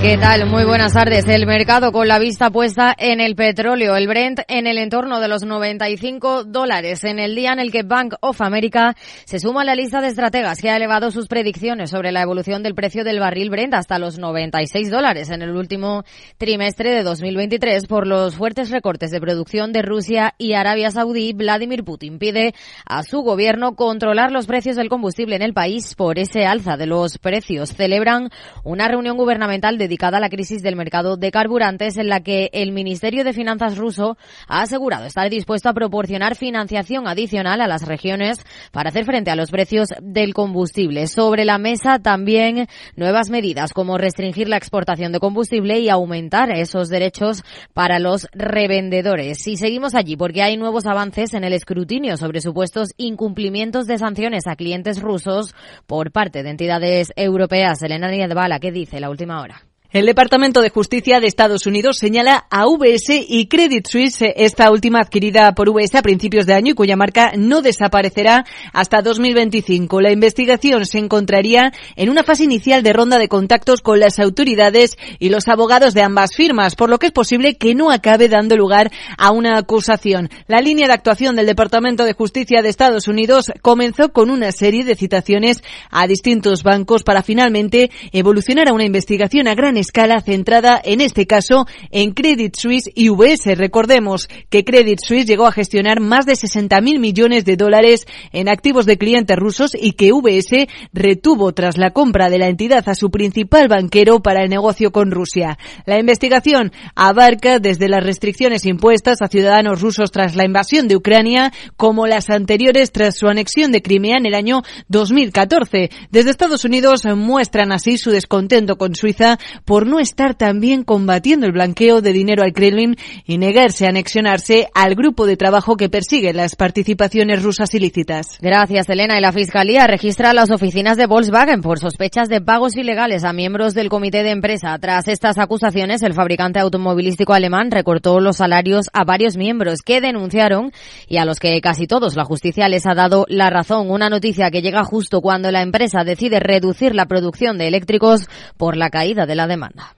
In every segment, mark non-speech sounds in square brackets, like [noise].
¿Qué tal? Muy buenas tardes. El mercado con la vista puesta en el petróleo, el Brent en el entorno de los 95 dólares, en el día en el que Bank of America se suma a la lista de estrategas que ha elevado sus predicciones sobre la evolución del precio del barril Brent hasta los 96 dólares en el último trimestre de 2023 por los fuertes recortes de producción de Rusia y Arabia Saudí. Vladimir Putin pide a su gobierno controlar los precios del combustible en el país por ese alza de los precios. Celebran una reunión gubernamental de dedicada a la crisis del mercado de carburantes en la que el Ministerio de Finanzas ruso ha asegurado estar dispuesto a proporcionar financiación adicional a las regiones para hacer frente a los precios del combustible. Sobre la mesa también nuevas medidas como restringir la exportación de combustible y aumentar esos derechos para los revendedores. Y seguimos allí porque hay nuevos avances en el escrutinio sobre supuestos incumplimientos de sanciones a clientes rusos por parte de entidades europeas. Elena Niedbala, ¿qué dice la última hora? El Departamento de Justicia de Estados Unidos señala a VS y Credit Suisse, esta última adquirida por VS a principios de año y cuya marca no desaparecerá hasta 2025. La investigación se encontraría en una fase inicial de ronda de contactos con las autoridades y los abogados de ambas firmas, por lo que es posible que no acabe dando lugar a una acusación. La línea de actuación del Departamento de Justicia de Estados Unidos comenzó con una serie de citaciones a distintos bancos para finalmente evolucionar a una investigación a gran escala centrada en este caso en Credit Suisse y UBS. Recordemos que Credit Suisse llegó a gestionar más de 60.000 millones de dólares en activos de clientes rusos y que UBS retuvo tras la compra de la entidad a su principal banquero para el negocio con Rusia. La investigación abarca desde las restricciones impuestas a ciudadanos rusos tras la invasión de Ucrania como las anteriores tras su anexión de Crimea en el año 2014. Desde Estados Unidos muestran así su descontento con Suiza por no estar también combatiendo el blanqueo de dinero al Kremlin y negarse a anexionarse al grupo de trabajo que persigue las participaciones rusas ilícitas. Gracias, Elena. Y la Fiscalía registra las oficinas de Volkswagen por sospechas de pagos ilegales a miembros del comité de empresa. Tras estas acusaciones, el fabricante automovilístico alemán recortó los salarios a varios miembros que denunciaron y a los que casi todos la justicia les ha dado la razón. Una noticia que llega justo cuando la empresa decide reducir la producción de eléctricos por la caída de la demanda. demanda.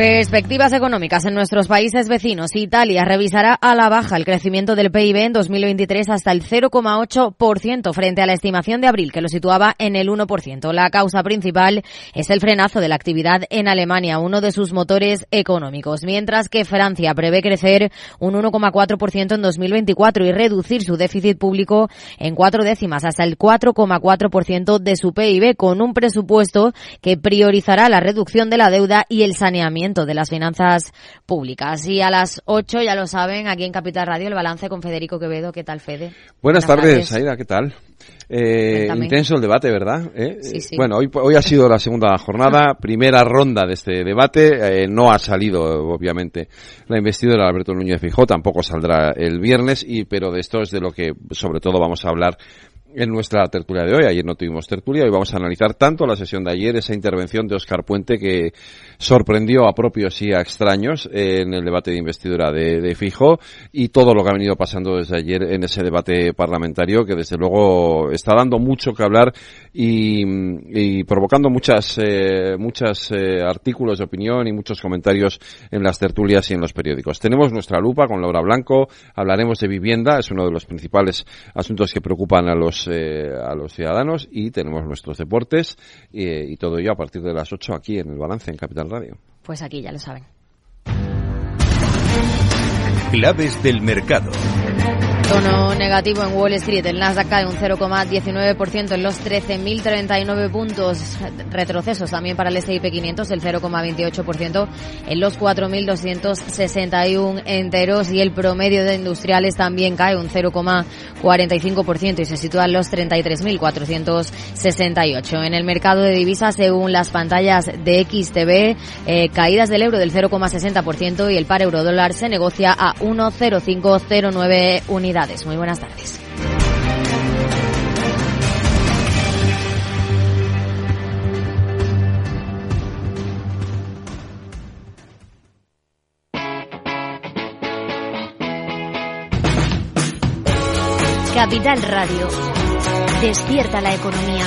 Perspectivas económicas en nuestros países vecinos. Italia revisará a la baja el crecimiento del PIB en 2023 hasta el 0,8% frente a la estimación de abril que lo situaba en el 1%. La causa principal es el frenazo de la actividad en Alemania, uno de sus motores económicos, mientras que Francia prevé crecer un 1,4% en 2024 y reducir su déficit público en cuatro décimas hasta el 4,4% de su PIB con un presupuesto que priorizará la reducción de la deuda y el saneamiento de las finanzas públicas. Y a las 8, ya lo saben, aquí en Capital Radio, el balance con Federico Quevedo. ¿Qué tal, Fede? Buenas, tardes, Aida, ¿qué tal? Eh, intenso el debate, ¿verdad? ¿Eh? Sí, sí. Bueno, hoy, hoy ha sido la segunda jornada, primera ronda de este debate. Eh, no ha salido, obviamente, la investidura de Alberto Núñez Fijó, tampoco saldrá el viernes, y pero de esto es de lo que, sobre todo, vamos a hablar en nuestra tertulia de hoy. Ayer no tuvimos tertulia, hoy vamos a analizar tanto la sesión de ayer, esa intervención de Oscar Puente que sorprendió a propios y a extraños en el debate de investidura de, Fijo y todo lo que ha venido pasando desde ayer en ese debate parlamentario que desde luego está dando mucho que hablar y, y provocando muchas, eh, muchas eh, artículos de opinión y muchos comentarios en las tertulias y en los periódicos. Tenemos nuestra lupa con Laura Blanco, hablaremos de vivienda, es uno de los principales asuntos que preocupan a los, eh, a los ciudadanos y tenemos nuestros deportes y todo ello a partir de las 8 aquí en el balance en Capital Radio. Pues aquí ya lo saben. Claves del mercado. Tono negativo en Wall Street. El Nasdaq cae un 0,19% en los 13.039 puntos. Retrocesos también para el S&P 500, el 0,28% en los 4.261 enteros. Y el promedio de industriales también cae un 0,45% y se sitúa en los 33.468. En el mercado de divisas, según las pantallas de XTB, eh, caídas del euro del 0,60% y el par euro dólar se negocia a 1,0509 unidades. Muy buenas tardes. Capital Radio. Despierta la economía.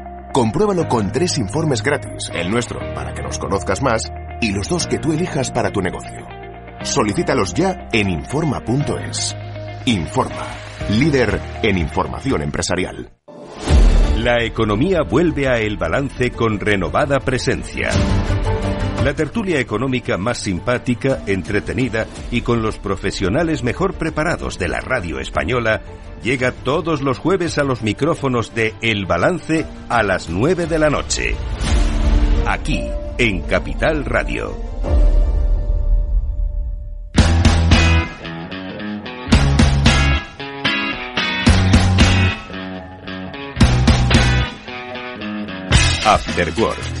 Compruébalo con tres informes gratis, el nuestro para que nos conozcas más y los dos que tú elijas para tu negocio. Solicítalos ya en Informa.es. Informa, líder en información empresarial. La economía vuelve a El Balance con renovada presencia. La tertulia económica más simpática, entretenida y con los profesionales mejor preparados de la radio española llega todos los jueves a los micrófonos de El Balance a las 9 de la noche. Aquí, en Capital Radio. After Work,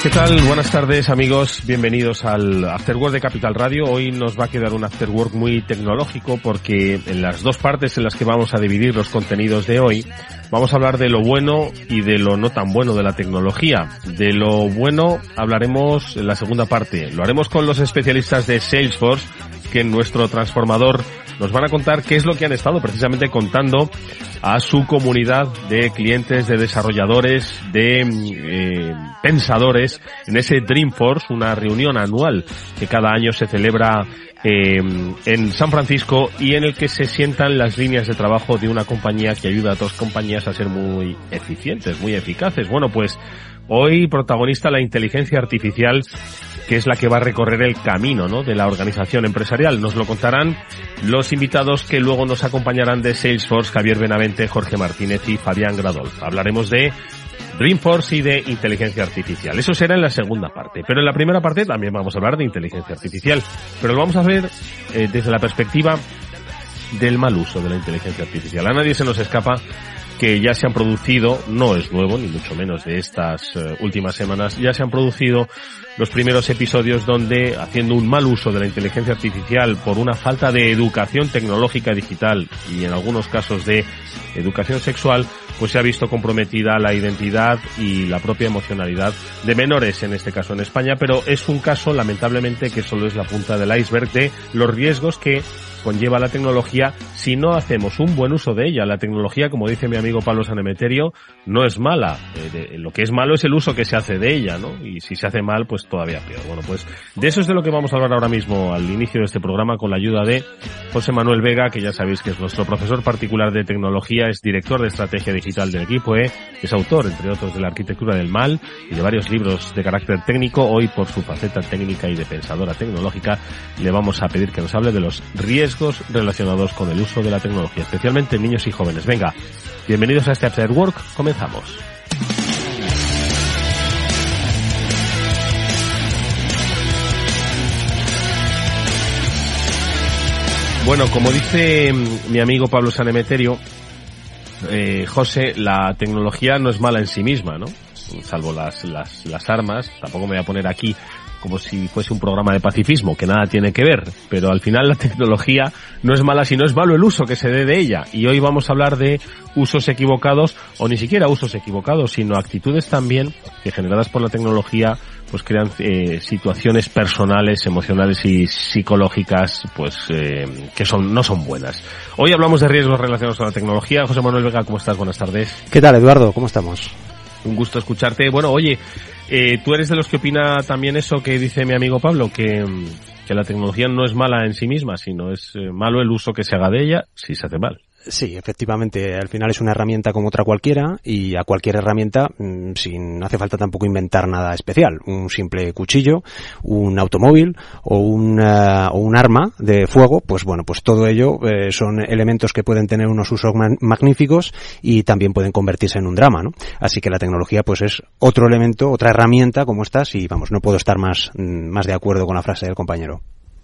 ¿Qué tal? Buenas tardes amigos, bienvenidos al Afterwork de Capital Radio. Hoy nos va a quedar un Afterwork muy tecnológico porque en las dos partes en las que vamos a dividir los contenidos de hoy vamos a hablar de lo bueno y de lo no tan bueno de la tecnología. De lo bueno hablaremos en la segunda parte. Lo haremos con los especialistas de Salesforce que en nuestro transformador nos van a contar qué es lo que han estado precisamente contando a su comunidad de clientes, de desarrolladores, de eh, pensadores en ese Dreamforce, una reunión anual que cada año se celebra eh, en San Francisco y en el que se sientan las líneas de trabajo de una compañía que ayuda a otras compañías a ser muy eficientes, muy eficaces. Bueno, pues hoy protagonista la inteligencia artificial que es la que va a recorrer el camino ¿no? de la organización empresarial. Nos lo contarán los invitados que luego nos acompañarán de Salesforce, Javier Benavente, Jorge Martínez y Fabián Gradol. Hablaremos de Dreamforce y de inteligencia artificial. Eso será en la segunda parte. Pero en la primera parte también vamos a hablar de inteligencia artificial. Pero lo vamos a ver eh, desde la perspectiva del mal uso de la inteligencia artificial. A nadie se nos escapa que ya se han producido, no es nuevo, ni mucho menos de estas eh, últimas semanas, ya se han producido los primeros episodios donde, haciendo un mal uso de la inteligencia artificial por una falta de educación tecnológica digital y en algunos casos de educación sexual, pues se ha visto comprometida la identidad y la propia emocionalidad de menores, en este caso en España, pero es un caso, lamentablemente, que solo es la punta del iceberg de los riesgos que conlleva la tecnología si no hacemos un buen uso de ella. La tecnología, como dice mi amigo Pablo Sanemeterio, no es mala. Eh, lo que es malo es el uso que se hace de ella, ¿no? Y si se hace mal, pues todavía peor. Bueno, pues de eso es de lo que vamos a hablar ahora mismo al inicio de este programa con la ayuda de José Manuel Vega, que ya sabéis que es nuestro profesor particular de tecnología, es director de estrategia digital del equipo, ¿eh? es autor, entre otros, de la arquitectura del mal y de varios libros de carácter técnico. Hoy, por su faceta técnica y de pensadora tecnológica, le vamos a pedir que nos hable de los riesgos relacionados con el uso de la tecnología, especialmente en niños y jóvenes. Venga, bienvenidos a este After Work, comenzamos. Bueno, como dice mi amigo Pablo Sanemeterio, eh, José, la tecnología no es mala en sí misma, ¿no? Salvo las, las, las armas, tampoco me voy a poner aquí como si fuese un programa de pacifismo, que nada tiene que ver, pero al final la tecnología no es mala, sino es malo el uso que se dé de ella. Y hoy vamos a hablar de usos equivocados, o ni siquiera usos equivocados, sino actitudes también que generadas por la tecnología pues crean eh, situaciones personales, emocionales y psicológicas pues eh, que son no son buenas. Hoy hablamos de riesgos relacionados con la tecnología. José Manuel Vega, ¿cómo estás? Buenas tardes. ¿Qué tal, Eduardo? ¿Cómo estamos? Un gusto escucharte. Bueno, oye, eh, tú eres de los que opina también eso que dice mi amigo Pablo, que, que la tecnología no es mala en sí misma, sino es eh, malo el uso que se haga de ella si se hace mal. Sí, efectivamente, al final es una herramienta como otra cualquiera y a cualquier herramienta mm, sin hace falta tampoco inventar nada especial, un simple cuchillo, un automóvil o un, o un arma de fuego, pues bueno, pues todo ello eh, son elementos que pueden tener unos usos magníficos y también pueden convertirse en un drama, ¿no? Así que la tecnología pues es otro elemento, otra herramienta como estas y vamos, no puedo estar más, mm, más de acuerdo con la frase del compañero.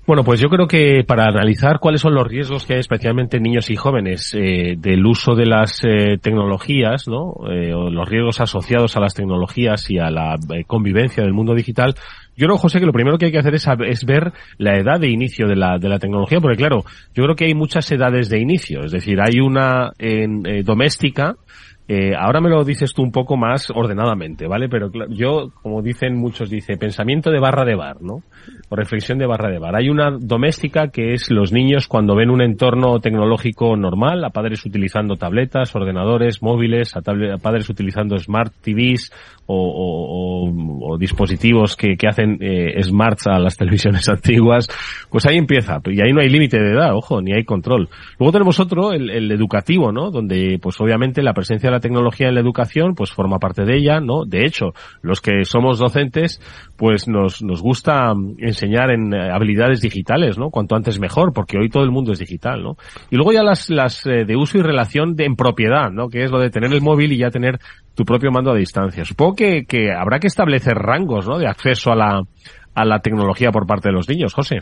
Bueno, pues yo creo que para analizar cuáles son los riesgos que hay especialmente en niños y jóvenes eh, del uso de las eh, tecnologías, ¿no? Eh, o los riesgos asociados a las tecnologías y a la eh, convivencia del mundo digital, yo creo, José, que lo primero que hay que hacer es, es, ver la edad de inicio de la, de la tecnología, porque claro, yo creo que hay muchas edades de inicio, es decir, hay una en, doméstica, eh, ahora me lo dices tú un poco más ordenadamente, ¿vale? Pero yo, como dicen muchos, dice pensamiento de barra de bar, ¿no? O reflexión de barra de bar. Hay una doméstica que es los niños cuando ven un entorno tecnológico normal, a padres utilizando tabletas, ordenadores, móviles, a, a padres utilizando smart TVs o, dispositivos que, hacen eh, smarts a las [laughs] televisiones antiguas, pues ahí empieza. Y ahí no hay límite de edad, ojo, ni hay control. Luego tenemos otro, el educativo, ¿no? Donde, pues obviamente la presencia la tecnología en la educación pues forma parte de ella, ¿no? De hecho, los que somos docentes pues nos, nos gusta enseñar en eh, habilidades digitales, ¿no? Cuanto antes mejor, porque hoy todo el mundo es digital, ¿no? Y luego ya las, las eh, de uso y relación de, en propiedad, ¿no? Que es lo de tener el móvil y ya tener tu propio mando a distancia. Supongo que, que habrá que establecer rangos, ¿no? De acceso a la, a la tecnología por parte de los niños, José.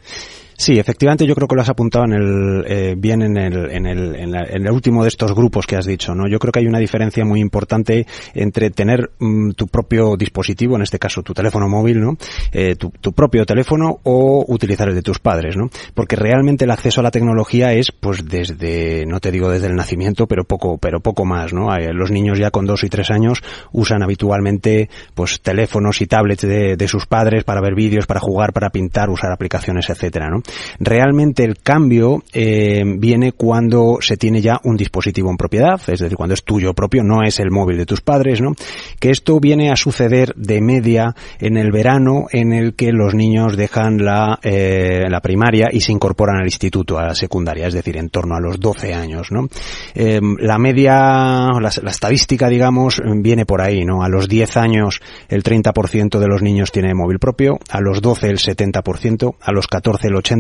Sí, efectivamente yo creo que lo has apuntado en el, eh, bien en el, en, el, en, el último de estos grupos que has dicho, ¿no? Yo creo que hay una diferencia muy importante entre tener mm, tu propio dispositivo, en este caso tu teléfono móvil, ¿no? Eh, tu, tu, propio teléfono o utilizar el de tus padres, ¿no? Porque realmente el acceso a la tecnología es, pues desde, no te digo desde el nacimiento, pero poco, pero poco más, ¿no? Eh, los niños ya con dos y tres años usan habitualmente, pues teléfonos y tablets de, de sus padres para ver vídeos, para jugar, para pintar, usar aplicaciones, etcétera, ¿no? Realmente el cambio eh, viene cuando se tiene ya un dispositivo en propiedad, es decir, cuando es tuyo propio, no es el móvil de tus padres, ¿no? Que esto viene a suceder de media en el verano en el que los niños dejan la, eh, la primaria y se incorporan al instituto, a la secundaria, es decir, en torno a los 12 años, ¿no? Eh, la media, la, la, estadística, digamos, viene por ahí, ¿no? A los 10 años el 30% de los niños tiene móvil propio, a los 12 el 70%, a los 14 el 80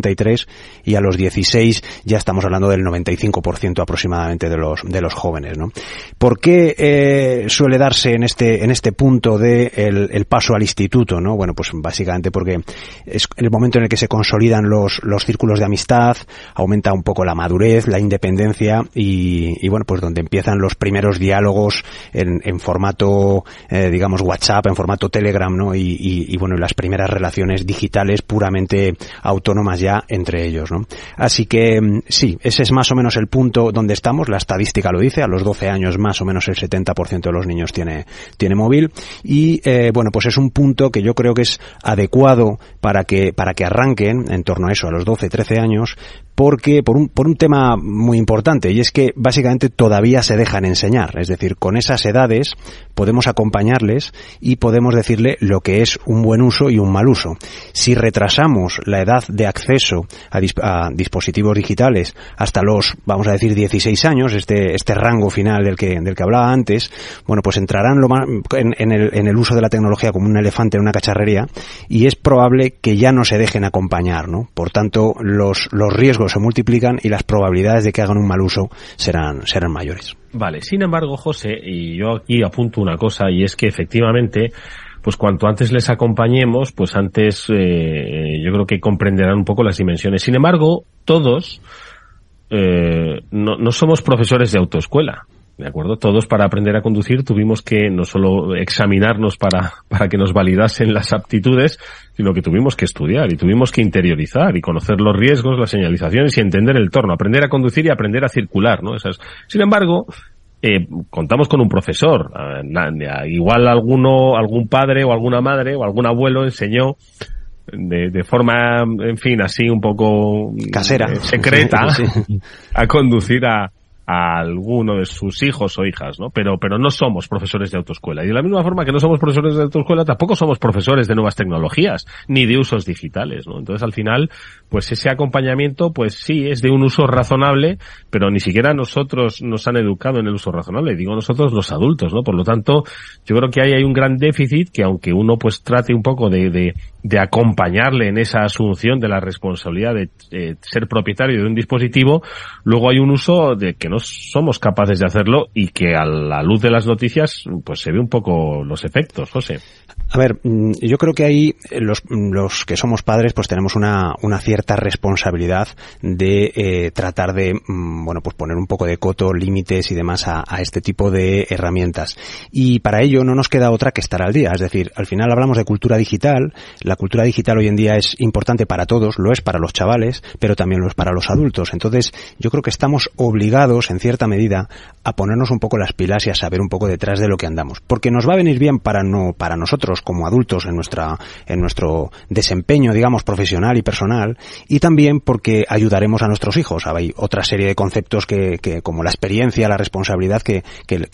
y a los 16 ya estamos hablando del 95% aproximadamente de los de los jóvenes, ¿no? ¿Por qué eh, suele darse en este en este punto de el, paso al instituto, no? Bueno, pues básicamente porque es el momento en el que se consolidan los los círculos de amistad, aumenta un poco la madurez, la independencia y, bueno, pues donde empiezan los primeros diálogos en, en formato, eh, digamos, WhatsApp, en formato Telegram, ¿no? Y, y, y bueno, las primeras relaciones digitales puramente autónomas ya entre ellos, ¿no? Así que mm, sí, ese es más o menos el punto donde estamos, la estadística lo dice, a los 12 años más o menos el 70% de los niños tiene, tiene móvil. Y eh, bueno, pues es un punto que yo creo que es adecuado para que, para que arranquen en torno a eso, a los 12, 13 años, porque por un, por un tema muy importante y es que básicamente todavía se dejan enseñar, es decir, con esas edades podemos acompañarles y podemos decirle lo que es un buen uso y un mal uso. Si retrasamos la edad de acceso a, a dispositivos digitales hasta los, vamos a decir, 16 años, este, este rango final del que, del que hablaba antes, bueno, pues entrarán lo más, en, en, el, en el uso de la tecnología como un elefante en una cacharrería y es probable que ya no se dejen acompañar, ¿no? Por tanto, los, los riesgos se multiplican y las probabilidades de que hagan un mal uso serán, serán mayores. Vale, sin embargo, José, y yo aquí apunto una cosa, y es que efectivamente, pues cuanto antes les acompañemos, pues antes eh, yo creo que comprenderán un poco las dimensiones. Sin embargo, todos eh, no, no somos profesores de autoescuela. ¿De acuerdo? Todos para aprender a conducir tuvimos que no solo examinarnos para, para que nos validasen las aptitudes, sino que tuvimos que estudiar y tuvimos que interiorizar y conocer los riesgos, las señalizaciones y entender el torno, aprender a conducir y aprender a circular, ¿no? Esas. Sin embargo, eh, contamos con un profesor. Igual alguno, algún padre o alguna madre o algún abuelo enseñó de, de, forma, en fin, así un poco casera, eh, secreta, sí. [laughs] a conducir a, a alguno de sus hijos o hijas, ¿no? Pero, pero no somos profesores de autoescuela. Y de la misma forma que no somos profesores de autoescuela, tampoco somos profesores de nuevas tecnologías, ni de usos digitales, ¿no? Entonces, al final, pues ese acompañamiento, pues sí, es de un uso razonable, pero ni siquiera nosotros nos han educado en el uso razonable, digo nosotros los adultos, ¿no? Por lo tanto, yo creo que ahí hay un gran déficit que aunque uno pues trate un poco de, de, de acompañarle en esa asunción de la responsabilidad de eh, ser propietario de un dispositivo, luego hay un uso de que no somos capaces de hacerlo y que a la luz de las noticias pues se ve un poco los efectos, José. A ver, mm, yo creo que ahí los, los que somos padres pues tenemos una, una cierta responsabilidad de eh, tratar de, mm, bueno, pues poner un poco de coto, límites y demás a, a, este tipo de herramientas. Y para ello no nos queda otra que estar al día. Es decir, al final hablamos de cultura digital. La cultura digital hoy en día es importante para todos, lo es para los chavales, pero también lo es para los adultos. Entonces, yo creo que estamos obligados, en cierta medida, a ponernos un poco las pilas y a saber un poco detrás de lo que andamos. Porque nos va a venir bien para no, para nosotros como adultos en nuestra, en nuestro desempeño, digamos, profesional y personal, y también porque ayudaremos a nuestros hijos. Hay otra serie de conceptos que, que como la experiencia, la responsabilidad que, que,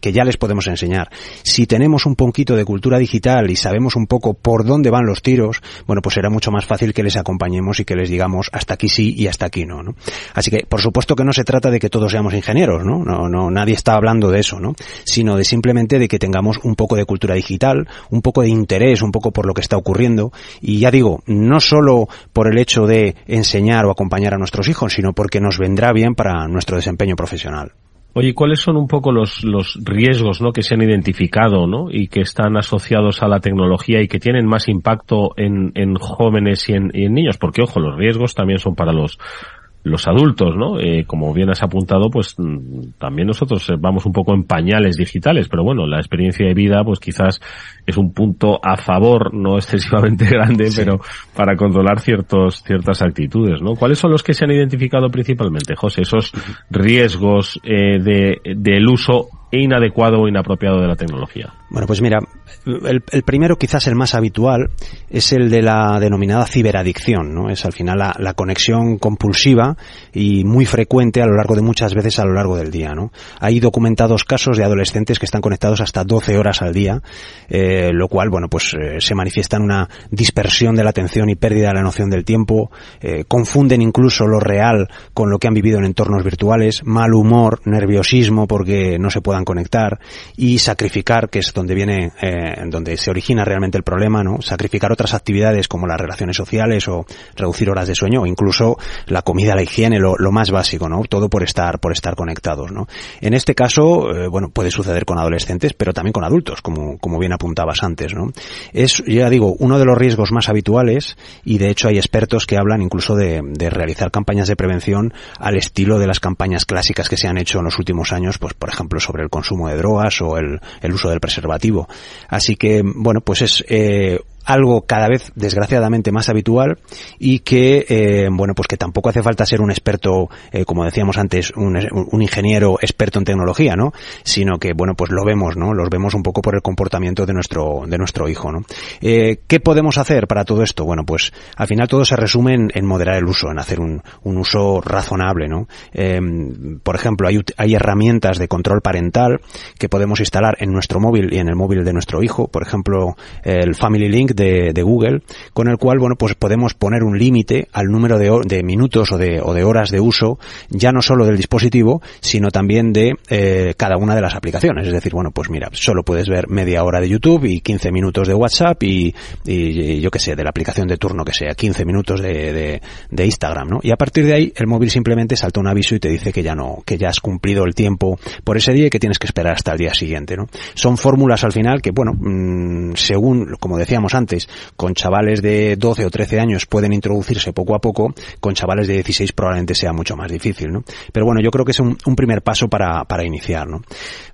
que, ya les podemos enseñar. Si tenemos un poquito de cultura digital y sabemos un poco por dónde van los tiros, bueno, pues será mucho más fácil que les acompañemos y que les digamos hasta aquí sí y hasta aquí no, ¿no? Así que, por supuesto que no se trata de que todos seamos ingenieros, ¿no? No, no, nadie está hablando de eso, ¿no? Sino de simplemente de que tengamos un poco de cultura digital, un poco de interés, un poco por lo que está ocurriendo. Y ya digo, no solo por el hecho de enseñar o acompañar a nuestros hijos, sino porque nos vendrá bien para nuestro desempeño profesional. Oye, ¿cuáles son un poco los, riesgos ¿no? que se han identificado ¿no? y que están asociados a la tecnología y que tienen más impacto en, en jóvenes y en, y en niños? Porque, ojo, los riesgos también son para los, los adultos, ¿no? Eh, como bien has apuntado, pues mm, también nosotros eh, vamos un poco en pañales digitales, pero bueno, la experiencia de vida, pues quizás es un punto a favor, no [laughs] excesivamente grande, sí. pero para controlar ciertos, ciertas actitudes, ¿no? ¿Cuáles son los que se han identificado principalmente, José? Esos riesgos eh, de, del uso inadecuado o inapropiado de la tecnología. Bueno, pues mira, el, el, primero, quizás el más habitual, es el de la denominada ciberadicción, ¿no? Es al final la, conexión compulsiva y muy frecuente a lo largo de muchas veces a lo largo del día, ¿no? Hay documentados casos de adolescentes que están conectados hasta 12 horas al día, eh, lo cual, bueno, pues eh, se manifiesta en una dispersión de la atención y pérdida de la noción del tiempo, eh, confunden incluso lo real con lo que han vivido en entornos virtuales, mal humor, nerviosismo porque no se puedan conectar y sacrificar, que es donde viene, eh, donde se origina realmente el problema, ¿no? Sacrificar otras actividades como las relaciones sociales o reducir horas de sueño o incluso la comida, la higiene, lo, lo más básico, ¿no? Todo por estar, por estar conectados, ¿no? En este caso, eh, bueno, puede suceder con adolescentes, pero también con adultos, como, como bien apuntabas antes, ¿no? Es, ya digo, uno de los riesgos más habituales y de hecho hay expertos que hablan incluso de, de realizar campañas de prevención al estilo de las campañas clásicas que se han hecho en los últimos años, pues por ejemplo sobre el consumo de drogas o el, el uso del preservativo. Así que, bueno, pues es eh, algo cada vez desgraciadamente más habitual y que eh, bueno pues que tampoco hace falta ser un experto eh, como decíamos antes un, un, ingeniero experto en tecnología no sino que bueno pues lo vemos no los vemos un poco por el comportamiento de nuestro de nuestro hijo no eh, qué podemos hacer para todo esto bueno pues al final todo se resume en, en moderar el uso en hacer un, un uso razonable no por ejemplo hay, hay herramientas de control parental que podemos instalar en nuestro móvil y en el móvil de nuestro hijo. Por ejemplo el Family Link de, de, Google, con el cual, bueno, pues podemos poner un límite al número de, de minutos o de, o de, horas de uso, ya no solo del dispositivo, sino también de eh, cada una de las aplicaciones. Es decir, bueno, pues mira, solo puedes ver media hora de YouTube y 15 minutos de WhatsApp y, y, yo qué sé, de la aplicación de turno que sea, 15 minutos de, de, Instagram, ¿no? Y a partir de ahí, el móvil simplemente salta un aviso y te dice que ya no, que ya has cumplido el tiempo por ese día y que tienes que esperar hasta el día siguiente, ¿no? Son fórmulas al final que, bueno, mmm, según, como decíamos antes, con chavales de 12 o 13 años pueden introducirse poco a poco, con chavales de 16 probablemente sea mucho más difícil, ¿no? Pero bueno, yo creo que es un, un primer paso para, para iniciar, ¿no? Oye,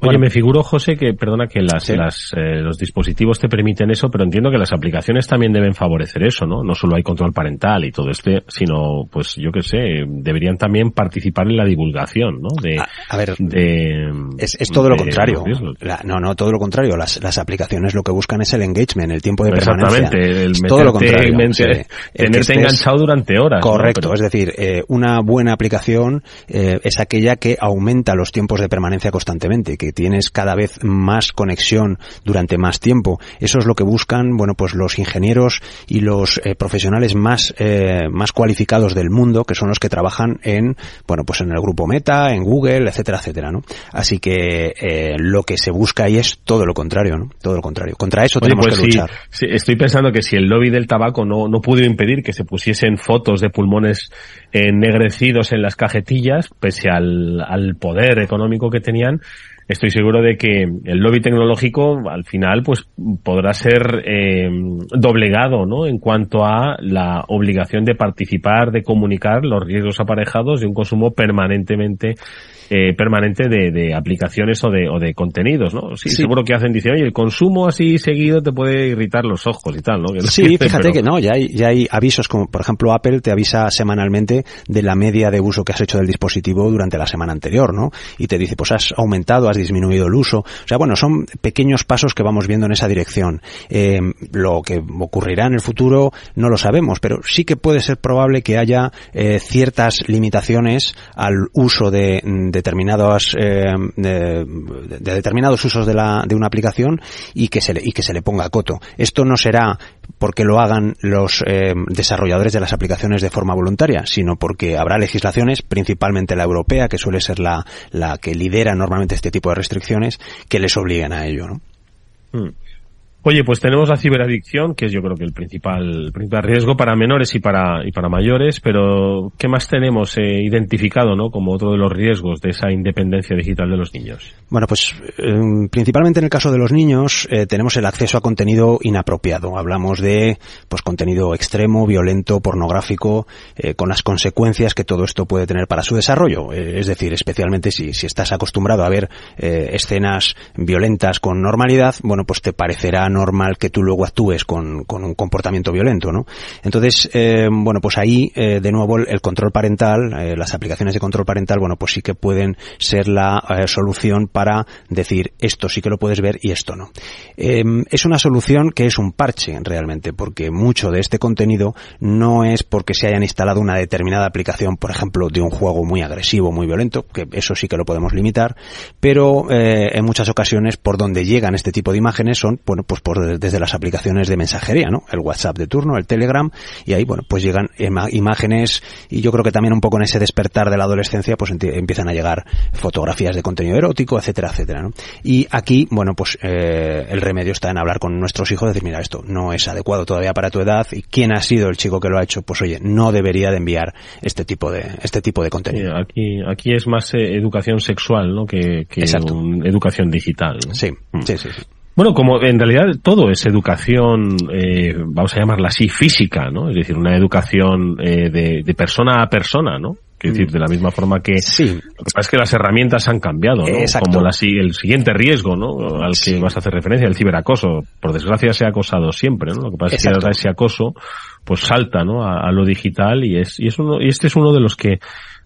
bueno, me figuro, José, que, perdona, que las, ¿sí? las, eh, los dispositivos te permiten eso, pero entiendo que las aplicaciones también deben favorecer eso, ¿no? No solo hay control parental y todo este, sino, pues yo qué sé, deberían también participar en la divulgación, ¿no? De, a, a ver, de, es, es todo de, lo contrario. La, no, no, todo lo contrario. Las, las aplicaciones lo que buscan es el engagement, el tiempo de permanencia Exactamente, el todo lo contrario. tenerte enganchado durante horas. Correcto, es decir, eh, una buena aplicación eh, es aquella que aumenta los tiempos de permanencia constantemente, que tienes cada vez más conexión durante más tiempo. Eso es lo que buscan, bueno, pues los ingenieros y los eh, profesionales más más cualificados del mundo, que son los que trabajan en, bueno, pues en el grupo Meta, en Google, etcétera, etcétera, ¿no? Así que lo que se busca ahí es todo lo contrario, ¿no? Todo lo contrario. Contra eso tenemos pues que luchar. Estoy pensando que si el lobby del tabaco no, no pudo impedir que se pusiesen fotos de pulmones ennegrecidos en las cajetillas, pese al, al poder económico que tenían, estoy seguro de que el lobby tecnológico al final pues podrá ser eh, doblegado ¿no? en cuanto a la obligación de participar, de comunicar los riesgos aparejados de un consumo permanentemente eh, permanente de, de, aplicaciones o de, o de contenidos, ¿no? Sí, seguro que hacen, dicen, oye, el consumo así seguido te puede irritar los ojos y tal, ¿no? sí, fíjate que no, ya hay, ya hay avisos como, por ejemplo, Apple te avisa semanalmente de la media de uso que has hecho del dispositivo durante la semana anterior, ¿no? Y te dice, pues has aumentado, has disminuido el uso. O sea, bueno, son pequeños pasos que vamos viendo en esa dirección. Eh, lo que ocurrirá en el futuro no lo sabemos, pero sí que puede ser probable que haya eh, ciertas limitaciones al uso de determinados eh, de, determinados usos de, la, de una aplicación y que se le, y que se le ponga coto. Esto no será porque lo hagan los eh, desarrolladores de las aplicaciones de forma voluntaria, sino porque habrá legislaciones, principalmente la europea, que suele ser la, la que lidera normalmente este tipo de restricciones, que les obliguen a ello. ¿no? Mm. Oye, pues tenemos la ciberadicción, que es yo creo que el principal, principal riesgo para menores y para, y para mayores, pero ¿qué más tenemos eh, identificado, no? Como otro de los riesgos de esa independencia digital de los niños. Bueno, pues em, principalmente en el caso de los niños eh, tenemos el acceso a contenido inapropiado. Hablamos de, pues contenido extremo, violento, pornográfico, eh, con las consecuencias que todo esto puede tener para su desarrollo. es decir, especialmente si, si estás acostumbrado a ver escenas violentas con normalidad, bueno, pues te parecerá normal que tú luego actúes con, un comportamiento violento, ¿no? Entonces, eh, bueno, pues ahí, eh, de nuevo, el, control parental, eh, las aplicaciones de control parental, bueno, pues sí que pueden ser la solución para decir esto sí que lo puedes ver y esto no. es una solución que es un parche, realmente, porque mucho de este contenido no es porque se hayan instalado una determinada aplicación, por ejemplo, de un juego muy agresivo, muy violento, que eso sí que lo podemos limitar, pero en muchas ocasiones por donde llegan este tipo de imágenes son, bueno, pues por desde las aplicaciones de mensajería, ¿no? El WhatsApp de turno, el Telegram, y ahí, bueno, pues llegan imágenes y yo creo que también un poco en ese despertar de la adolescencia, pues empiezan a llegar fotografías de contenido erótico, etcétera, etcétera, ¿no? Y aquí, bueno, pues eh, el remedio está en hablar con nuestros hijos, decir, mira, esto no es adecuado todavía para tu edad y quién ha sido el chico que lo ha hecho, pues oye, no debería de enviar este tipo de este tipo de contenido. aquí aquí es más eh, educación sexual, ¿no? Que, que educación digital. Sí, mm. sí, sí, sí. Bueno, como en realidad todo es educación, eh, vamos a llamarla así, física, ¿no? Es decir, una educación eh, de, de, persona a persona, ¿no? Es decir, de la misma forma que... Sí. Lo que pasa es que las herramientas han cambiado, ¿no? Exacto. Como la, el siguiente riesgo, ¿no? Al que vas a hacer referencia, el ciberacoso. Por desgracia se ha acosado siempre, ¿no? Lo que pasa es que ahora ese acoso, pues salta, ¿no? A, a, lo digital y es, y es uno, y este es uno de los que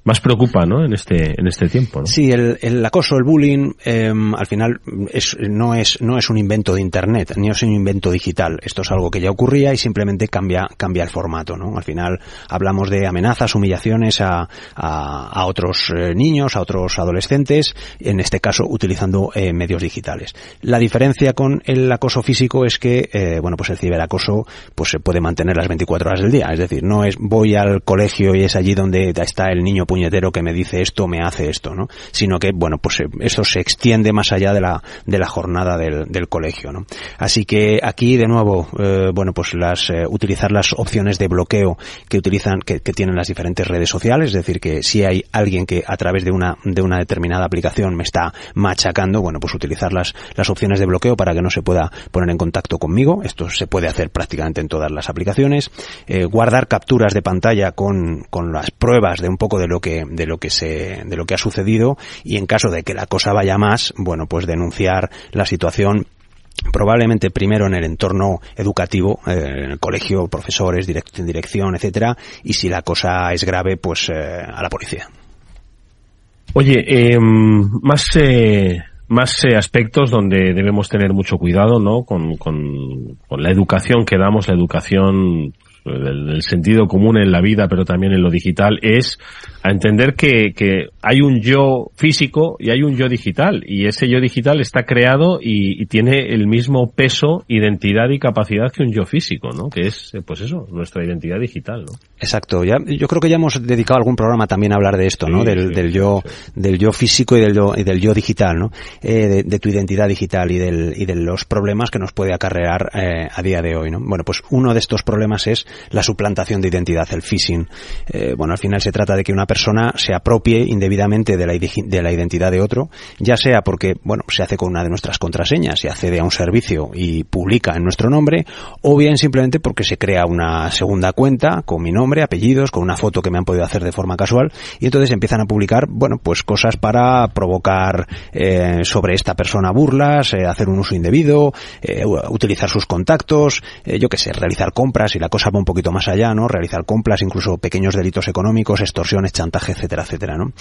más preocupa, ¿no? En este en este tiempo. ¿no? Sí, el, el acoso, el bullying, eh, al final es, no es no es un invento de Internet, ni es un invento digital. Esto es algo que ya ocurría y simplemente cambia cambia el formato, ¿no? Al final hablamos de amenazas, humillaciones a, a, a otros eh, niños, a otros adolescentes, en este caso utilizando eh, medios digitales. La diferencia con el acoso físico es que, eh, bueno, pues el ciberacoso pues se puede mantener las 24 horas del día. Es decir, no es voy al colegio y es allí donde está el niño puñetero que me dice esto, me hace esto, ¿no? Sino que, bueno, pues eh, eso se extiende más allá de la, de la jornada del, del colegio, ¿no? Así que aquí, de nuevo, eh, bueno, pues las, eh, utilizar las opciones de bloqueo que utilizan, que, que, tienen las diferentes redes sociales, es decir, que si hay alguien que a través de una, de una determinada aplicación me está machacando, bueno, pues utilizar las, las opciones de bloqueo para que no se pueda poner en contacto conmigo. Esto se puede hacer prácticamente en todas las aplicaciones. guardar capturas de pantalla con, con las pruebas de un poco de lo de lo que se, de lo que ha sucedido y en caso de que la cosa vaya más, bueno, pues denunciar la situación probablemente primero en el entorno educativo, eh, en el colegio, profesores, direct dirección, etcétera, y si la cosa es grave, pues eh, a la policía. Oye, eh, más más eh, aspectos donde debemos tener mucho cuidado, ¿no? Con, con la educación que damos, la educación el, sentido común en la vida, pero también en lo digital, es a entender que, que hay un yo físico y hay un yo digital. Y ese yo digital está creado y, tiene el mismo peso, identidad y capacidad que un yo físico, ¿no? Que es, pues eso, nuestra identidad digital, ¿no? Exacto. Ya, yo creo que ya hemos dedicado algún programa también a hablar de esto, ¿no? del, del, yo, del yo físico y del yo, y del yo digital, ¿no? Eh, de, tu identidad digital y, del, y de los problemas que nos puede acarrear eh, a día de hoy, ¿no? Bueno, pues uno de estos problemas es la suplantación de identidad, el phishing. Eh, bueno, al final se trata de que una persona se apropie indebidamente de la, de la identidad de otro, ya sea porque, bueno, se hace con una de nuestras contraseñas y accede a un servicio y publica en nuestro nombre, o bien simplemente porque se crea una segunda cuenta con mi nombre, apellidos, con una foto que me han podido hacer de forma casual, y entonces empiezan a publicar, bueno, pues cosas para provocar eh, sobre esta persona burlas, eh, hacer un uso indebido, utilizar sus contactos, yo qué sé, realizar compras y la cosa un poquito más allá, ¿no? Realizar compras, incluso pequeños delitos económicos, extorsiones, chantaje, etcétera, etcétera, ¿no?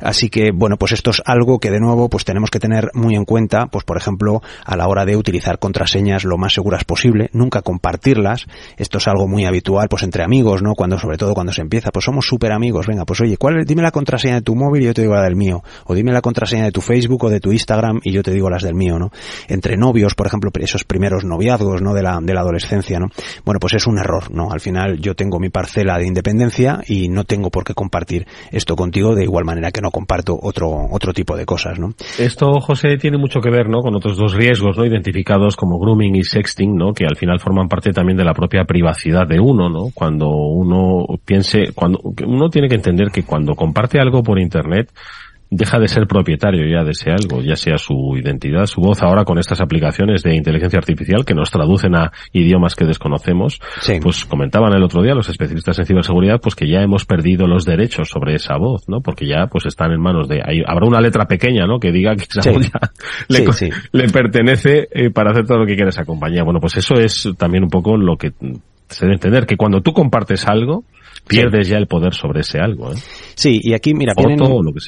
Así que, bueno, pues esto es algo que de nuevo, pues tenemos que tener muy en cuenta, pues por ejemplo, a la hora de utilizar contraseñas lo más seguras posible, nunca compartirlas. Esto es algo muy habitual, pues entre amigos, ¿no? Cuando, sobre todo cuando se empieza, pues somos súper amigos, venga, pues oye, ¿cuál, dime la contraseña de tu móvil y yo te digo la del mío. O dime la contraseña de tu Facebook o de tu Instagram y yo te digo las del mío, ¿no? Entre novios, por ejemplo, esos primeros noviazgos, ¿no? De la, de la adolescencia, ¿no? Bueno, pues es un error, ¿no? Al final yo tengo mi parcela de independencia y no tengo por qué compartir esto contigo de igual manera que no comparto otro otro tipo de cosas, ¿no? Esto, José, tiene mucho que ver, ¿no? Con otros dos riesgos, ¿no? Identificados como grooming y sexting, ¿no? Que al final forman parte también de la propia privacidad de uno, ¿no? Cuando uno piense, cuando uno tiene que entender que cuando comparte algo por internet deja de ser propietario ya de ese algo, ya sea su identidad, su voz. Ahora con estas aplicaciones de inteligencia artificial que nos traducen a idiomas que desconocemos, pues comentaban el otro día los especialistas en ciberseguridad, pues que ya hemos perdido los derechos sobre esa voz, ¿no? Porque ya pues están en manos de, hay, habrá una letra pequeña, ¿no? Que diga que esa voz ya le, pertenece eh, para hacer todo lo que quiere esa compañía. Bueno, pues eso es también un poco lo que se debe entender, que cuando tú compartes algo, pierdes ya el poder sobre ese algo. ¿eh? Sí, y aquí, mira, vienen,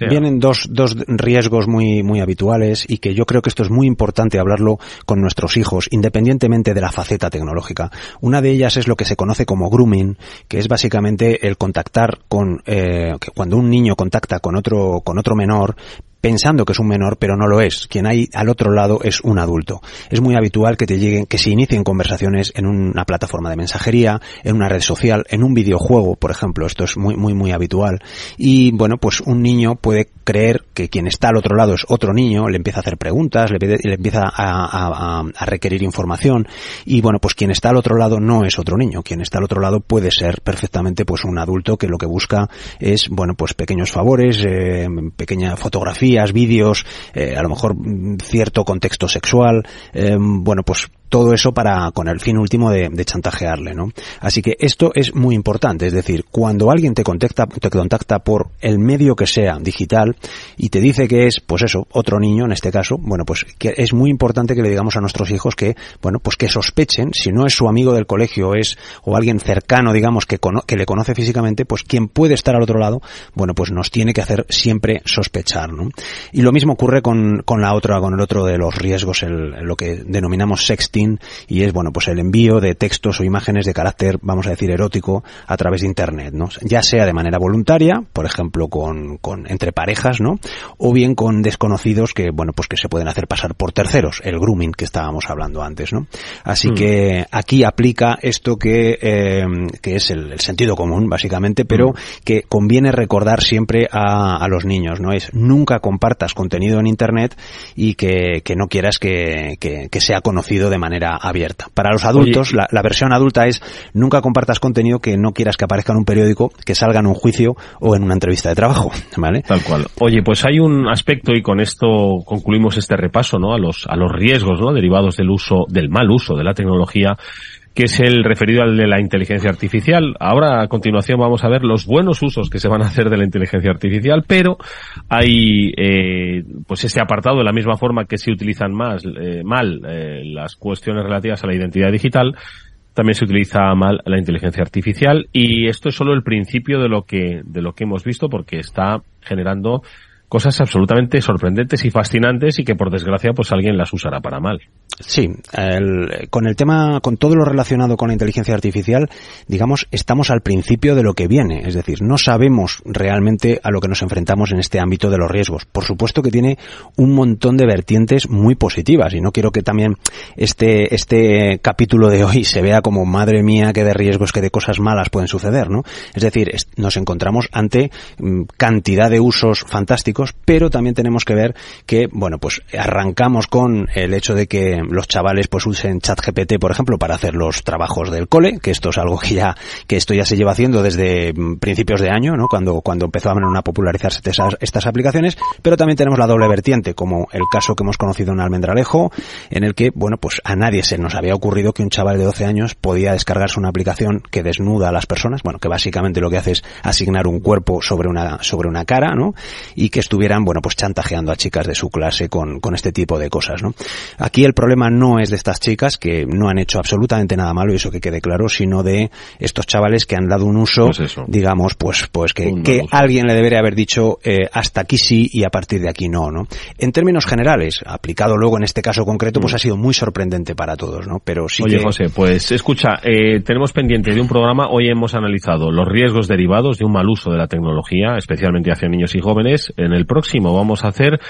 vienen dos, dos riesgos muy, muy habituales y que yo creo que esto es muy importante hablarlo con nuestros hijos, independientemente de la faceta tecnológica. Una de ellas es lo que se conoce como grooming, que es básicamente el contactar con, eh, cuando un niño contacta con otro, con otro menor, pensando que es un menor, pero no lo es. Quien hay al otro lado es un adulto. Es muy habitual que te lleguen, que se inicien conversaciones en una plataforma de mensajería, en una red social, en un videojuego, por ejemplo. Esto es muy, muy, muy habitual. Y bueno, pues un niño puede creer que quien está al otro lado es otro niño, le empieza a hacer preguntas, le, le empieza a, a, requerir información. Y bueno, pues quien está al otro lado no es otro niño. Quien está al otro lado puede ser perfectamente pues un adulto que lo que busca es, bueno, pues pequeños favores, eh, pequeña fotografía, vídeos, eh, a lo mejor mm, cierto contexto sexual, eh, bueno, pues todo eso para con el fin último de, chantajearle, ¿no? Así que esto es muy importante, es decir, cuando alguien te contacta, te contacta por el medio que sea digital y te dice que es, pues eso, otro niño en este caso, bueno, pues que es muy importante que le digamos a nuestros hijos que, bueno, pues que sospechen, si no es su amigo del colegio es o alguien cercano, digamos, que, que le conoce físicamente, pues quien puede estar al otro lado, bueno, pues nos tiene que hacer siempre sospechar, ¿no? Y lo mismo ocurre con, con la otra, con el otro de los riesgos, el, lo que denominamos sexting y es, bueno, pues el envío de textos o imágenes de carácter, vamos a decir, erótico a través de Internet, ¿no? Ya sea de manera voluntaria, por ejemplo, con, con entre parejas, ¿no? O bien con desconocidos que, bueno, pues que se pueden hacer pasar por terceros, el grooming que estábamos hablando antes, ¿no? Así mm. que aquí aplica esto que, eh, que es el, sentido común, básicamente, pero mm. que conviene recordar siempre a, a, los niños, ¿no? Es nunca compartas contenido en Internet y que, que no quieras que, que, que sea conocido de manera abierta. Para los adultos, la, versión adulta es nunca compartas contenido que no quieras que aparezca en un periódico, que salga en un juicio o en una entrevista de trabajo, [laughs] ¿vale? Tal cual. Oye, pues hay un aspecto y con esto concluimos este repaso, ¿no? A los a los riesgos, ¿no? Derivados del uso del mal uso de la tecnología que es el referido al de la inteligencia artificial. Ahora, a continuación, vamos a ver los buenos usos que se van a hacer de la inteligencia artificial, pero hay, eh, pues este apartado, de la misma forma que se utilizan más, eh, mal eh, las cuestiones relativas a la identidad digital, también se utiliza mal la inteligencia artificial y esto es solo el principio de lo que, de lo que hemos visto porque está generando cosas absolutamente sorprendentes y fascinantes y que por desgracia pues alguien las usará para mal. Sí, con el tema, con todo lo relacionado con la inteligencia artificial, digamos, estamos al principio de lo que viene. Es decir, no sabemos realmente a lo que nos enfrentamos en este ámbito de los riesgos. Por supuesto que tiene un montón de vertientes muy positivas y no quiero que también este, este capítulo de hoy se vea como madre mía que de riesgos, que de cosas malas pueden suceder, ¿no? Es decir, nos encontramos ante mm, cantidad de usos fantásticos, pero también tenemos que ver que, bueno, pues arrancamos con el hecho de que los chavales pues usen ChatGPT, por ejemplo, para hacer los trabajos del cole, que esto es algo que ya, que esto ya se lleva haciendo desde mm, principios de año, ¿no? Cuando, cuando empezaban a popularizarse estas, aplicaciones, pero también tenemos la doble vertiente, como el caso que hemos conocido en Almendralejo, en el que, bueno, pues a nadie se nos había ocurrido que un chaval de 12 años podía descargarse una aplicación que desnuda a las personas, bueno, que básicamente lo que hace es asignar un cuerpo sobre una, sobre una cara, ¿no? Y que estuvieran, bueno, pues chantajeando a chicas de su clase con, con este tipo de cosas, ¿no? Aquí el problema no es de estas chicas que no han hecho absolutamente nada malo, y eso que quede claro, sino de estos chavales que han dado un uso, pues digamos, pues, pues que, que alguien le debería haber dicho eh, hasta aquí sí y a partir de aquí no, ¿no? En términos generales, aplicado luego en este caso concreto, pues mm. ha sido muy sorprendente para todos, ¿no? Pero sí Oye, José, pues escucha, eh, tenemos pendiente de un programa, hoy hemos analizado los riesgos derivados de un mal uso de la tecnología, especialmente hacia niños y jóvenes. En el próximo. Vamos a hacer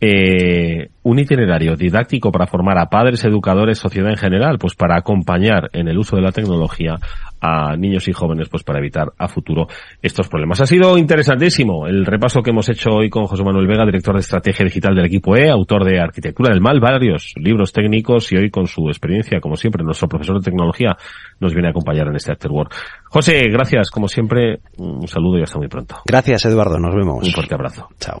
eh, un itinerario didáctico para formar a padres, educadores, sociedad en general, pues para acompañar en el uso de la tecnología a niños y jóvenes, pues para evitar a futuro estos problemas. Ha sido interesantísimo el repaso que hemos hecho hoy con José Manuel Vega, director de estrategia digital del equipo E, autor de Arquitectura del Mal, varios libros técnicos y hoy con su experiencia, como siempre, nuestro profesor de tecnología nos viene a acompañar en este Afterwork. José, gracias, como siempre, un saludo y hasta muy pronto. Gracias, Eduardo, nos vemos. Un fuerte abrazo. Chao.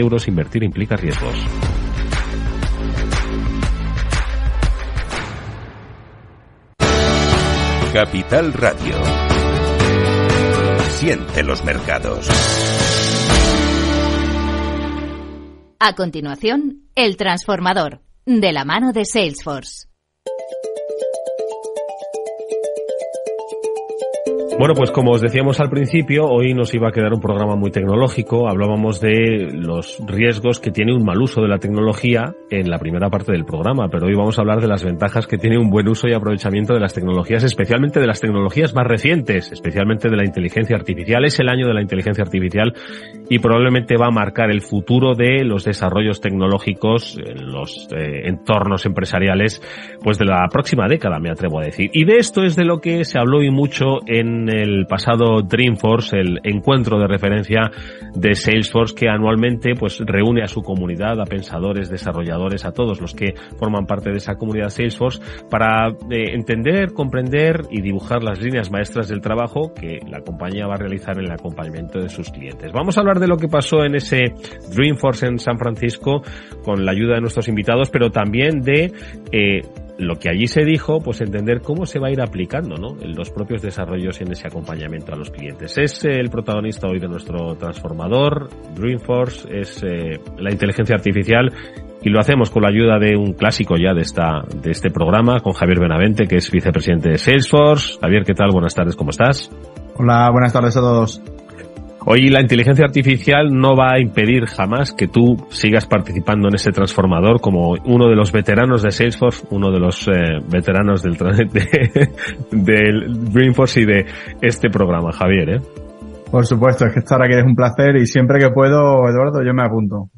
euros, invertir implica riesgos. Capital Radio. Siente los mercados. A continuación, El Transformador, de la mano de Salesforce. Bueno, pues como os decíamos al principio, hoy nos iba a quedar un programa muy tecnológico. Hablábamos de los riesgos que tiene un mal uso de la tecnología en la primera parte del programa, pero hoy vamos a hablar de las ventajas que tiene un buen uso y aprovechamiento de las tecnologías, especialmente de las tecnologías más recientes, especialmente de la inteligencia artificial. Es el año de la inteligencia artificial y probablemente va a marcar el futuro de los desarrollos tecnológicos en los eh, entornos empresariales, pues de la próxima década, me atrevo a decir. Y de esto es de lo que se habló y mucho en el pasado Dreamforce, el encuentro de referencia de Salesforce que anualmente pues reúne a su comunidad, a pensadores, desarrolladores, a todos los que forman parte de esa comunidad Salesforce para eh, entender, comprender y dibujar las líneas maestras del trabajo que la compañía va a realizar en el acompañamiento de sus clientes. Vamos a hablar de lo que pasó en ese Dreamforce en San Francisco con la ayuda de nuestros invitados, pero también de eh, lo que allí se dijo, pues entender cómo se va a ir aplicando, ¿no? En los propios desarrollos en ese acompañamiento a los clientes. Es eh, el protagonista hoy de nuestro transformador, Dreamforce, es eh, la inteligencia artificial y lo hacemos con la ayuda de un clásico ya de esta de este programa, con Javier Benavente, que es vicepresidente de Salesforce. Javier, ¿qué tal? Buenas tardes, ¿cómo estás? Hola, buenas tardes a todos. Hoy la inteligencia artificial no va a impedir jamás que tú sigas participando en ese transformador como uno de los veteranos de Salesforce, uno de los eh, veteranos del, [laughs] de, del Dreamforce y de este programa, Javier. ¿eh? Por supuesto, es que estar aquí es un placer y siempre que puedo, Eduardo, yo me apunto.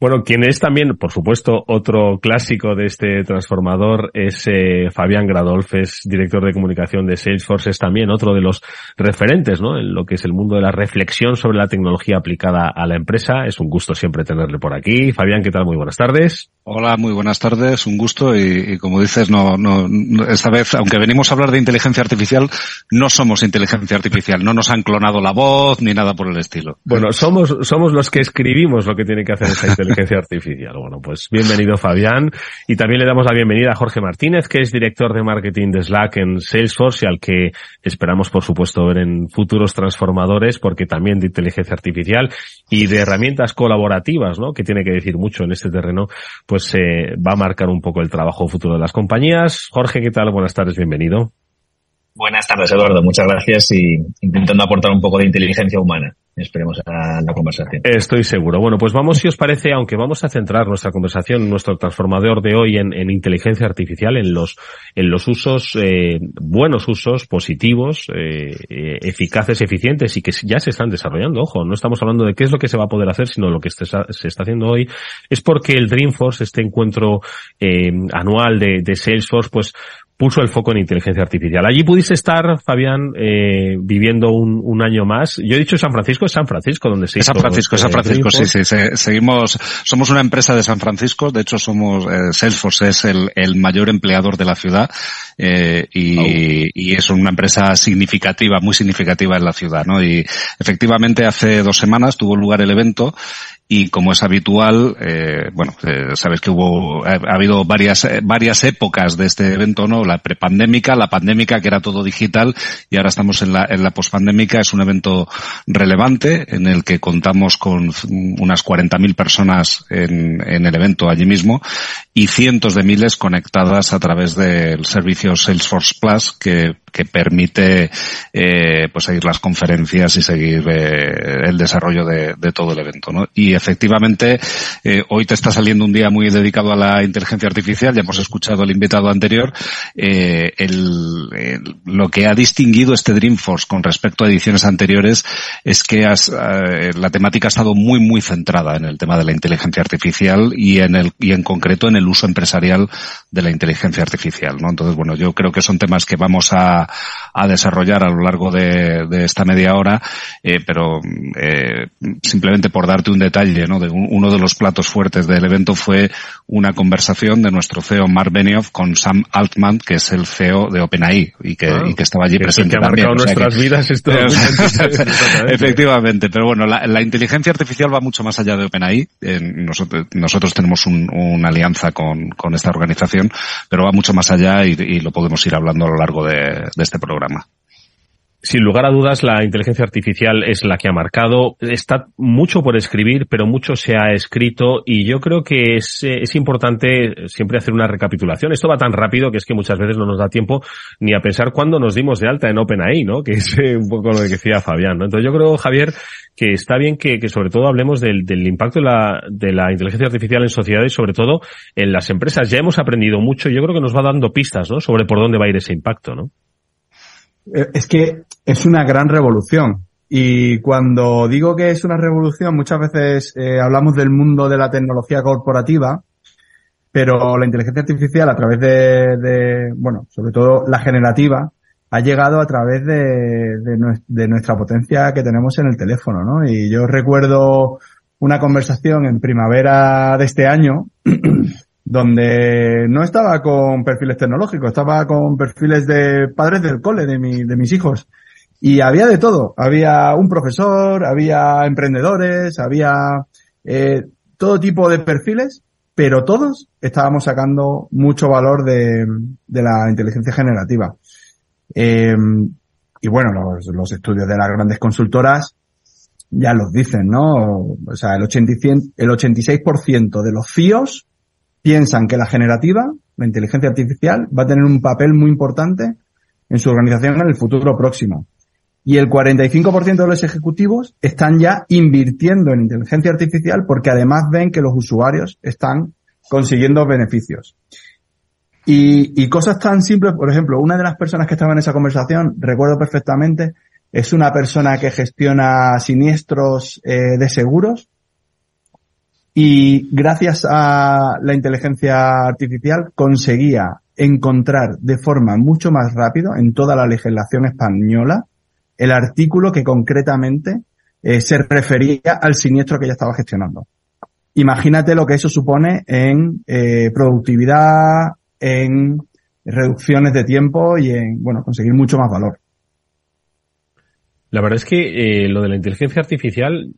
Bueno, quien es también, por supuesto, otro clásico de este transformador es eh, Fabián Gradolf, es director de comunicación de Salesforce, es también otro de los referentes, ¿no? En lo que es el mundo de la reflexión sobre la tecnología aplicada a la empresa. Es un gusto siempre tenerle por aquí. Fabián, ¿qué tal? Muy buenas tardes. Hola, muy buenas tardes, un gusto y, como dices, no, no, esta vez, aunque venimos a hablar de inteligencia artificial, no somos inteligencia artificial, no nos han clonado la voz ni nada por el estilo. Bueno, somos, somos los que escribimos lo que tiene que hacer esa [laughs] inteligencia artificial. Bueno, pues bienvenido Fabián y también le damos la bienvenida a Jorge Martínez, que es director de marketing de Slack en Salesforce y al que esperamos, por supuesto, ver en futuros transformadores, porque también de inteligencia artificial y de herramientas colaborativas, ¿no? Que tiene que decir mucho en este terreno pues se eh, va a marcar un poco el trabajo futuro de las compañías. Jorge, ¿qué tal? Buenas tardes, bienvenido. Buenas tardes, Eduardo. Muchas gracias y intentando aportar un poco de inteligencia humana. Esperemos a la conversación. Estoy seguro. Bueno, pues vamos, si os parece, aunque vamos a centrar nuestra conversación, nuestro transformador de hoy en, inteligencia artificial, en los, en los usos, eh, buenos usos, positivos, eh, eh, eficaces, eficientes y que ya se están desarrollando. Ojo, no estamos hablando de qué es lo que se va a poder hacer, sino lo que se está haciendo hoy. Es porque el Dreamforce, este encuentro anual de, de Salesforce, pues puso el foco en inteligencia artificial. Allí pudiste estar, Fabián, eh, viviendo un, un, año más. Yo he dicho San Francisco, es San Francisco donde se es San Francisco, es San Francisco, sí, sí, seguimos, somos una empresa de San Francisco, de hecho somos, eh, Salesforce es el, el, mayor empleador de la ciudad, eh, y, y, es una empresa significativa, muy significativa en la ciudad, ¿no? Y efectivamente hace dos semanas tuvo lugar el evento y como es habitual, eh, bueno, eh, sabes que hubo, ha, habido varias, eh, varias épocas de este evento, ¿no? La prepandémica, la pandémica, que era todo digital, y ahora estamos en la, en la pospandémica. Es un evento relevante en el que contamos con unas 40.000 personas en, en el evento allí mismo y cientos de miles conectadas a través del servicio Salesforce Plus que que permite eh, pues seguir las conferencias y seguir eh, el desarrollo de, de, todo el evento. ¿no? Y efectivamente, eh, hoy te está saliendo un día muy dedicado a la inteligencia artificial, ya hemos escuchado el invitado anterior, eh, el, el, lo que ha distinguido este Dreamforce con respecto a ediciones anteriores es que has, eh, la temática ha estado muy, muy centrada en el tema de la inteligencia artificial y en, el, y en concreto en el uso empresarial de la inteligencia artificial. ¿no? Entonces, bueno, yo creo que son temas que vamos a a, desarrollar a lo largo de, esta media hora, eh, pero eh, simplemente por darte un detalle, ¿no? De uno de los platos fuertes del evento fue una conversación de nuestro CEO Mark Benioff con Sam Altman, que es el CEO de OpenAI y que, ah, que estaba allí presente que ha también. nuestras vidas esto [laughs] Efectivamente, pero bueno, la, inteligencia artificial va mucho más allá de OpenAI. nosotros, nosotros tenemos una alianza con, con esta organización, pero va mucho más allá y, y lo podemos ir hablando a lo largo de, de este programa. Sin lugar a dudas, la inteligencia artificial es la que ha marcado. Está mucho por escribir, pero mucho se ha escrito y yo creo que es, eh, es, importante siempre hacer una recapitulación. Esto va tan rápido que es que muchas veces no nos da tiempo ni a pensar cuándo nos dimos de alta en OpenAI, ¿no? Que es eh, un poco lo que decía Fabián, ¿no? Entonces yo creo, Javier, que está bien que, que sobre todo hablemos del, del impacto de la, de la inteligencia artificial en sociedad y sobre todo en las empresas. Ya hemos aprendido mucho y yo creo que nos va dando pistas, ¿no? Sobre por dónde va a ir ese impacto, ¿no? Eh, es que es una gran revolución. Y cuando digo que es una revolución, muchas veces eh, hablamos del mundo de la tecnología corporativa, pero la inteligencia artificial a través de, bueno, sobre todo la generativa, ha llegado a través de, nuestra potencia que tenemos en el teléfono, ¿no? Y yo recuerdo una conversación en primavera de este año [clears throat] donde no estaba con perfiles tecnológicos, estaba con perfiles de padres del cole de, mi, de mis hijos. Y había de todo. Había un profesor, había emprendedores, había eh, todo tipo de perfiles, pero todos estábamos sacando mucho valor de, de la inteligencia generativa. Eh, y bueno, los, los, estudios de las grandes consultoras ya los dicen, ¿no? O sea, el, 80, el 86% de los CIOs piensan que la generativa, la inteligencia artificial, va a tener un papel muy importante en su organización en el futuro próximo. Y el 45% de los ejecutivos están ya invirtiendo en inteligencia artificial porque además ven que los usuarios están consiguiendo beneficios. Y, y, cosas tan simples, por ejemplo, una de las personas que estaba en esa conversación, recuerdo perfectamente, es una persona que gestiona siniestros eh, de seguros y gracias a la inteligencia artificial conseguía encontrar de forma mucho más rápida en toda la legislación española el artículo que concretamente eh, se refería al siniestro que ella estaba gestionando. imagínate lo que eso supone en eh, productividad, en reducciones de tiempo y en, bueno, conseguir mucho más valor. La verdad es que eh, lo de la inteligencia artificial,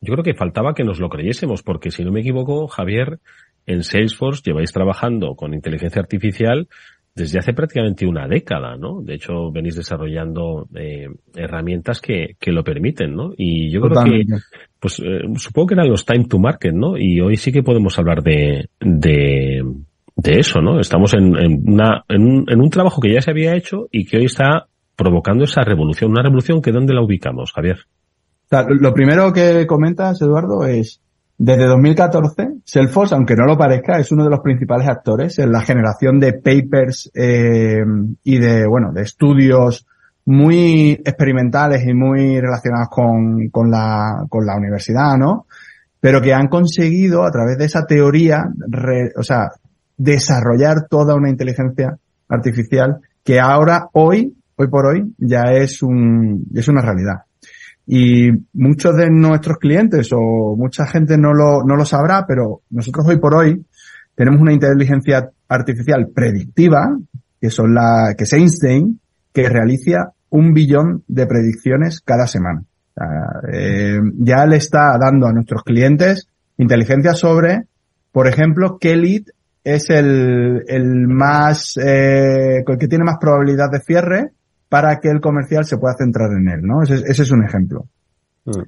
yo creo que faltaba que nos lo creyésemos, porque si no me equivoco, Javier, en Salesforce lleváis trabajando con inteligencia artificial desde hace prácticamente una década, ¿no? De hecho, venís desarrollando eh, herramientas que, que lo permiten, ¿no? Y yo creo que, pues, eh, supongo que eran los time to market, ¿no? Y hoy sí que podemos hablar de, de, de eso, ¿no? Estamos en, en, una, en, un, en un trabajo que ya se había hecho y que hoy está provocando esa revolución. Una revolución que ¿dónde la ubicamos, Javier? Lo primero que comentas, Eduardo, es desde 2014, Salesforce, aunque no lo parezca, es uno de los principales actores en la generación de papers eh, y de, bueno, de estudios muy experimentales y muy relacionados con, con, la, con la universidad, ¿no? Pero que han conseguido, a través de esa teoría, o sea, desarrollar toda una inteligencia artificial que ahora, hoy, hoy por hoy, ya es un, es una realidad. Y muchos de nuestros clientes o mucha gente no lo, no lo sabrá, pero nosotros hoy por hoy tenemos una inteligencia artificial predictiva, que son la, que es Einstein, que realiza un billón de predicciones cada semana. Eh, ya le está dando a nuestros clientes inteligencia sobre, por ejemplo, qué lead es el, el más, eh, el que tiene más probabilidad de cierre para que el comercial se pueda centrar en él, ¿no? Ese, ese es un ejemplo. Mm.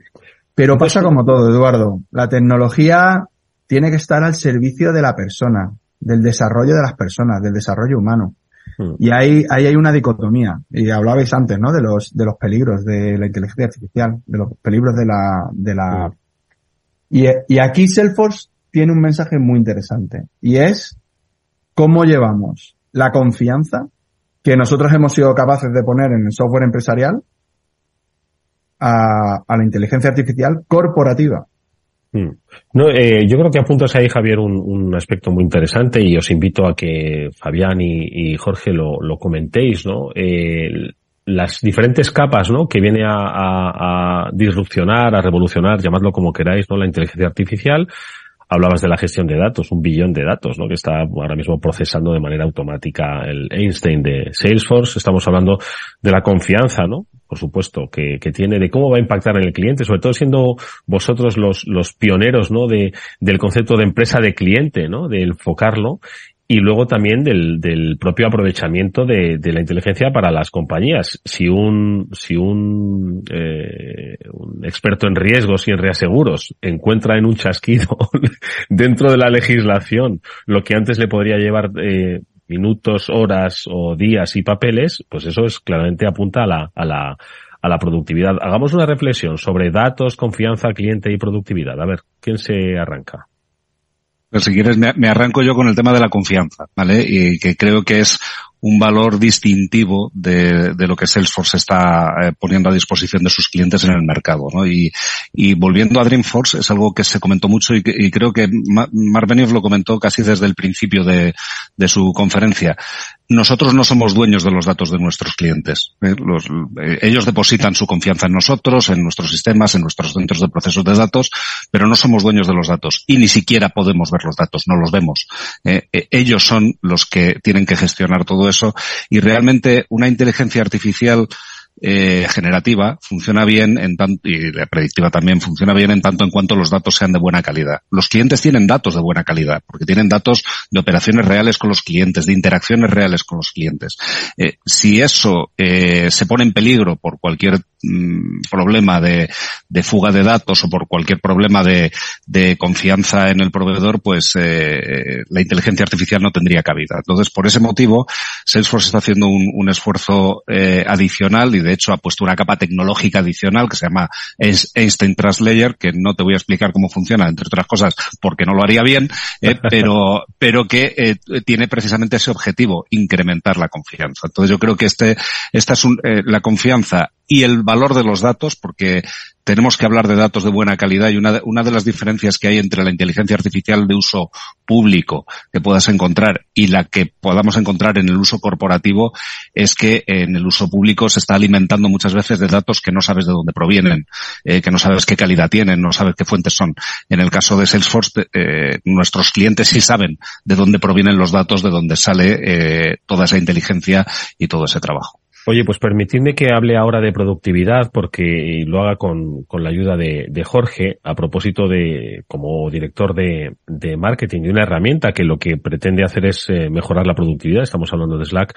Pero pasa como todo, Eduardo. La tecnología tiene que estar al servicio de la persona, del desarrollo de las personas, del desarrollo humano. Mm. Y ahí, ahí hay una dicotomía. Y hablabais antes, ¿no? De los, de los peligros de la inteligencia artificial, de los peligros de la, de la, mm. y, y aquí Salesforce tiene un mensaje muy interesante. Y es cómo llevamos la confianza que nosotros hemos sido capaces de poner en el software empresarial a, la inteligencia artificial corporativa. Hmm. No, eh, yo creo que apuntas ahí, Javier, un, aspecto muy interesante y os invito a que Fabián y, Jorge lo, comentéis, ¿no? las diferentes capas, ¿no? Que viene a, a, a, disrupcionar, a revolucionar, llamadlo como queráis, ¿no? La inteligencia artificial hablabas de la gestión de datos, un billón de datos, ¿no? Que está ahora mismo procesando de manera automática el Einstein de Salesforce. Estamos hablando de la confianza, ¿no? Por supuesto, que, tiene de cómo va a impactar en el cliente, sobre todo siendo vosotros los, los pioneros, ¿no? De, del concepto de empresa de cliente, ¿no? De enfocarlo y luego también del, del propio aprovechamiento de, de, la inteligencia para las compañías. Si un, si un, eh, un experto en riesgos y en reaseguros encuentra en un chasquido [laughs] dentro de la legislación lo que antes le podría llevar eh, minutos, horas o días y papeles, pues eso es claramente apunta a la, a la, a la productividad. Hagamos una reflexión sobre datos, confianza, cliente y productividad. A ver, ¿quién se arranca? Pues si quieres, me, arranco yo con el tema de la confianza, ¿vale? Y que creo que es un valor distintivo de, de lo que Salesforce está eh, poniendo a disposición de sus clientes en el mercado. ¿no? Y, y volviendo a Dreamforce, es algo que se comentó mucho y, y creo que Mark Benioff lo comentó casi desde el principio de, de su conferencia nosotros no somos dueños de los datos de nuestros clientes. ¿eh? Eh, ellos depositan su confianza en nosotros, en nuestros sistemas, en nuestros centros de procesos de datos, pero no somos dueños de los datos y ni siquiera podemos ver los datos, no los vemos. Eh, ellos son los que tienen que gestionar todo eso y realmente una inteligencia artificial eh, generativa funciona bien en tanto, y la predictiva también funciona bien en tanto en cuanto los datos sean de buena calidad. Los clientes tienen datos de buena calidad, porque tienen datos de operaciones reales con los clientes, de interacciones reales con los clientes. Eh, si eso eh, se pone en peligro por cualquier mm, problema de, fuga de datos o por cualquier problema de, confianza en el proveedor, pues la inteligencia artificial no tendría cabida. Entonces, por ese motivo, Salesforce está haciendo un, esfuerzo adicional y de hecho ha puesto una capa tecnológica adicional que se llama Einstein Translayer, que no te voy a explicar cómo funciona, entre otras cosas, porque no lo haría bien, eh, [laughs] pero, pero que eh, tiene precisamente ese objetivo, incrementar la confianza. Entonces yo creo que este, esta es un, eh, la confianza y el valor de los datos, porque tenemos que hablar de datos de buena calidad y una de, las diferencias que hay entre la inteligencia artificial de uso público que puedas encontrar y la que podamos encontrar en el uso corporativo es que en el uso público se está alimentando muchas veces de datos que no sabes de dónde provienen, eh, que no sabes qué calidad tienen, no sabes qué fuentes son. En el caso de Salesforce, eh, nuestros clientes sí saben de dónde provienen los datos, de dónde sale eh, toda esa inteligencia y todo ese trabajo. Oye, pues permitidme que hable ahora de productividad porque lo haga con, con la ayuda de, de, Jorge a propósito de, como director de, de, marketing, de una herramienta que lo que pretende hacer es eh, mejorar la productividad. Estamos hablando de Slack.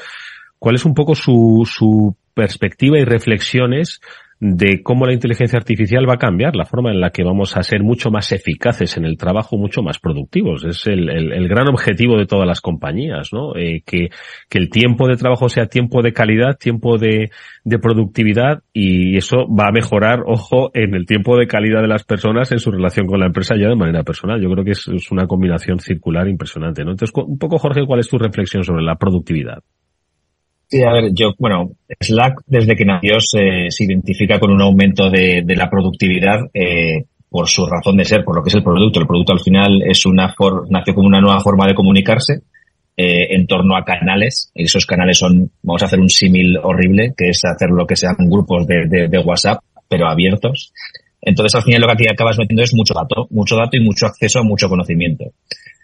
¿Cuál es un poco su, su perspectiva y reflexiones de cómo la inteligencia artificial va a cambiar la forma en la que vamos a ser mucho más eficaces en el trabajo, mucho más productivos. Es el, el, gran objetivo de todas las compañías, ¿no? Eh, que, que, el tiempo de trabajo sea tiempo de calidad, tiempo de, de, productividad y eso va a mejorar, ojo, en el tiempo de calidad de las personas en su relación con la empresa ya de manera personal. Yo creo que es, es una combinación circular impresionante, ¿no? Entonces, un poco, Jorge, ¿cuál es tu reflexión sobre la productividad? Sí, a ver, yo, bueno, Slack desde que nació se, identifica con un aumento de, la productividad eh, por su razón de ser, por lo que es el producto. El producto al final es una for, nació como una nueva forma de comunicarse eh, en torno a canales. Esos canales son, vamos a hacer un símil horrible, que es hacer lo que sean grupos de, de, de WhatsApp, pero abiertos. Entonces al final lo que aquí acabas metiendo es mucho dato, mucho dato y mucho acceso a mucho conocimiento.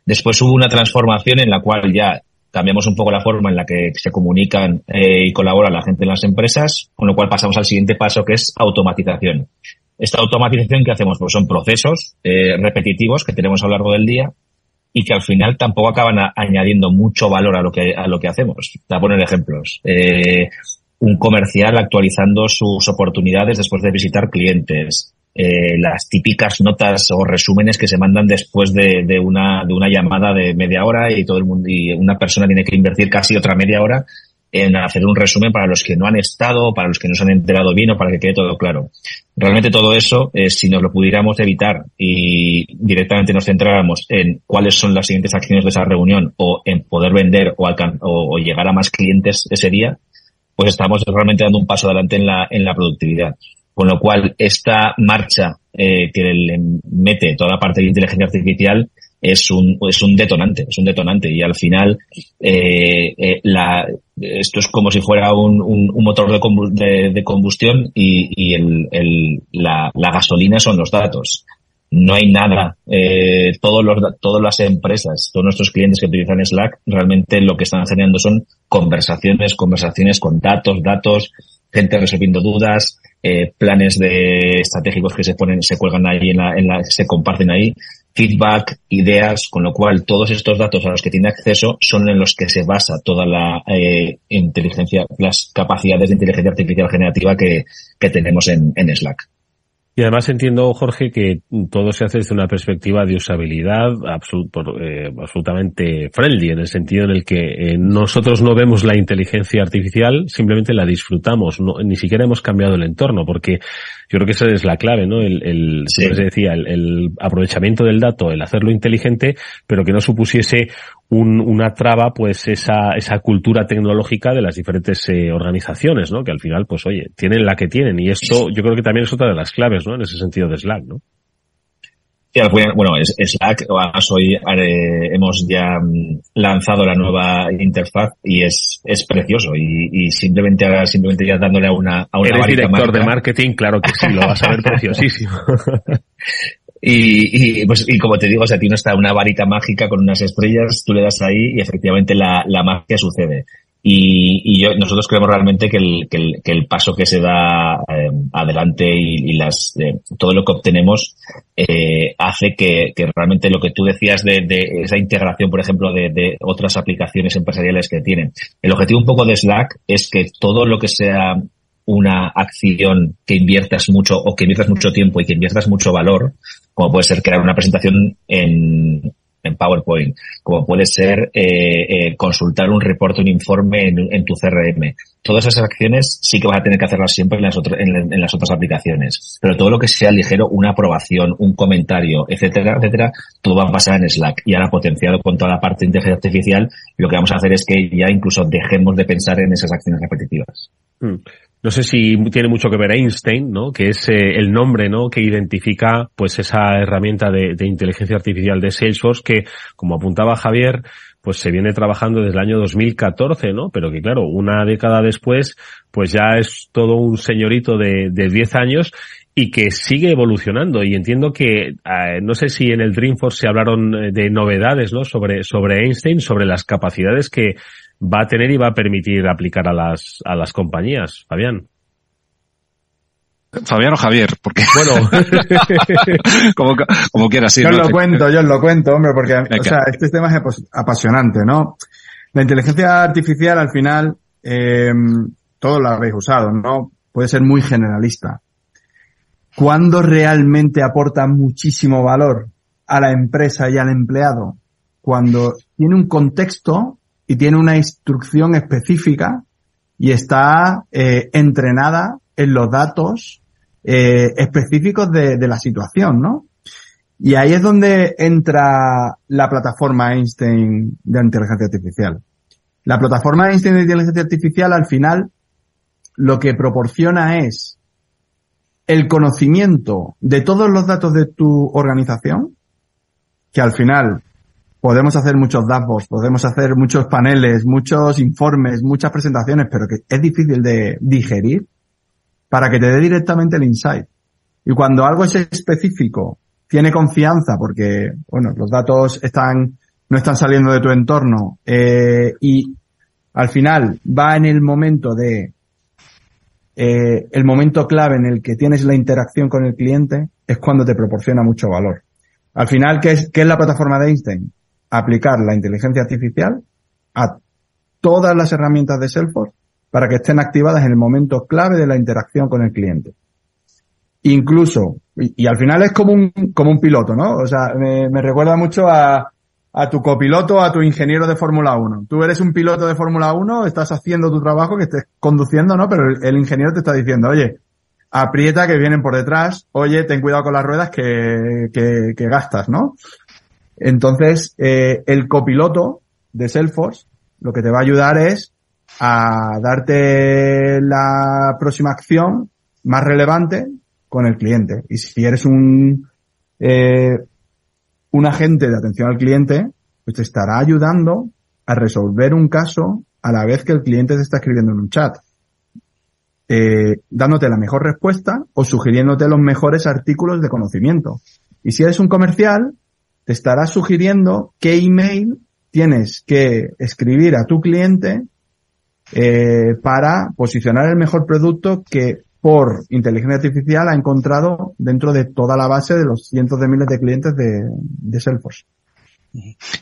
Después hubo una transformación en la cual ya cambiamos un poco la forma en la que se comunican eh, y colaboran la gente en las empresas, con lo cual pasamos al siguiente paso que es automatización. Esta automatización que hacemos pues son procesos eh, repetitivos que tenemos a lo largo del día y que al final tampoco acaban añadiendo mucho valor a lo que a lo que hacemos. Te voy a poner ejemplos. Eh, un comercial actualizando sus oportunidades después de visitar clientes, eh, las típicas notas o resúmenes que se mandan después de, de, una, de una llamada de media hora y todo el mundo, y una persona tiene que invertir casi otra media hora en hacer un resumen para los que no han estado, para los que no se han enterado bien o para que quede todo claro. Realmente todo eso, eh, si nos lo pudiéramos evitar y directamente nos centráramos en cuáles son las siguientes acciones de esa reunión o en poder vender o, o, o llegar a más clientes ese día, pues estamos realmente dando un paso adelante en la, en la productividad. Con lo cual, esta marcha eh, que le mete toda la parte de inteligencia artificial es un, es un detonante, es un detonante. Y al final, eh, eh, la, esto es como si fuera un, un, un motor de, de, combustión y, y el, el, la, la, gasolina son los datos. No hay nada. Eh, todos los, todas las empresas, todos nuestros clientes que utilizan Slack, realmente lo que están generando son conversaciones, conversaciones con datos, datos, gente resolviendo dudas, eh, planes de estratégicos que se ponen, se cuelgan ahí en la, en la, se comparten ahí, feedback, ideas, con lo cual todos estos datos a los que tiene acceso son en los que se basa toda la eh, inteligencia, las capacidades de inteligencia artificial generativa que, que tenemos en, en Slack. Y además entiendo, Jorge, que todo se hace desde una perspectiva de usabilidad absolut, eh, absolutamente friendly, en el sentido en el que eh, nosotros no vemos la inteligencia artificial, simplemente la disfrutamos, ni siquiera hemos cambiado el entorno, porque yo creo que esa es la clave, ¿no? El, el sí. se decía, el, el, aprovechamiento del dato, el hacerlo inteligente, pero que no supusiese un, una traba, pues esa, esa cultura tecnológica de las diferentes eh, organizaciones, ¿no? Que al final, pues oye, tienen la que tienen. Y esto yo creo que también es otra de las claves, ¿no? En ese sentido de Slack, ¿no? Sí, bueno, Slack, hoy eh, hemos ya mm, lanzado la nueva interfaz y es, es precioso y, y simplemente ahora, simplemente ya dándole a una, a una Eres director marca. de marketing, claro que sí, lo vas a ver [laughs] preciosísimo. Y, y, pues, y como te digo, o sea, tiene hasta una varita mágica con unas estrellas, tú le das ahí y efectivamente la, la magia sucede. Y, y yo, nosotros creemos realmente que el, que el, que el paso que se da eh, adelante y, y las, eh, todo lo que obtenemos eh, hace que, que, realmente lo que tú decías de, de esa integración, por ejemplo, de, de, otras aplicaciones empresariales que tienen. El objetivo un poco de Slack es que todo lo que sea una acción que inviertas mucho o que inviertas mucho tiempo y que inviertas mucho valor, como puede ser crear una presentación en, en PowerPoint, como puede ser eh, eh, consultar un reporte, un informe en, tu CRM. Todas esas acciones sí que vas a tener que hacerlas siempre en las, otras, en, en, las otras aplicaciones. Pero todo lo que sea ligero, una aprobación, un comentario, etcétera, etcétera, todo va a pasar en Slack. Y ahora potenciado con toda la parte de inteligencia artificial, lo que vamos a hacer es que ya incluso dejemos de pensar en esas acciones repetitivas. No sé si tiene mucho que ver Einstein, ¿no? Que es eh, el nombre, ¿no? Que identifica, pues, esa herramienta de, de, inteligencia artificial de Salesforce que, como apuntaba Javier, pues se viene trabajando desde el año 2014, ¿no? Pero que claro, una década después, pues ya es todo un señorito de, de 10 años y que sigue evolucionando. Y entiendo que, eh, no sé si en el Dreamforce se hablaron eh, de novedades, ¿no? Sobre, sobre Einstein, sobre las capacidades que va a tener y va a permitir aplicar a las, a las compañías. Fabián. Fabián o Javier, porque bueno, [laughs] como, como quieras. Sí, yo os lo cuento, yo os lo cuento, hombre, porque o sea, este tema es apasionante, ¿no? La inteligencia artificial al final, eh, todos la habéis usado, ¿no? Puede ser muy generalista. ¿Cuándo realmente aporta muchísimo valor a la empresa y al empleado? Cuando tiene un contexto y tiene una instrucción específica y está eh, entrenada en los datos eh, específicos de, de, la situación, ¿no? Y ahí es donde entra la plataforma Einstein de inteligencia artificial. La plataforma Einstein de inteligencia artificial al final lo que proporciona es el conocimiento de todos los datos de tu organización, que al final podemos hacer muchos dashboards, podemos hacer muchos paneles, muchos informes, muchas presentaciones, pero que es difícil de digerir para que te dé directamente el insight. Y cuando algo es específico, tiene confianza porque, bueno, los datos están, no están saliendo de tu entorno, eh, y al final va en el momento de, eh, el momento clave en el que tienes la interacción con el cliente, es cuando te proporciona mucho valor. Al final, ¿qué es, qué es la plataforma de Einstein? Aplicar la inteligencia artificial a todas las herramientas de Salesforce para que estén activadas en el momento clave de la interacción con el cliente. Incluso, y, al final es como un, como un piloto, ¿no? O sea, me, recuerda mucho a, a tu copiloto, a tu ingeniero de Fórmula 1. Tú eres un piloto de Fórmula 1, estás haciendo tu trabajo, que estés conduciendo, ¿no? Pero el, ingeniero te está diciendo, oye, aprieta que vienen por detrás, oye, ten cuidado con las ruedas que, que gastas, ¿no? Entonces, eh, el copiloto de Salesforce lo que te va a ayudar es a darte la próxima acción más relevante con el cliente. Y si eres un, eh, un agente de atención al cliente, pues te estará ayudando a resolver un caso a la vez que el cliente te está escribiendo en un chat. Eh, dándote la mejor respuesta o sugiriéndote los mejores artículos de conocimiento. Y si eres un comercial, te estará sugiriendo qué email tienes que escribir a tu cliente eh, para posicionar el mejor producto que por inteligencia artificial ha encontrado dentro de toda la base de los cientos de miles de clientes de, de Salesforce.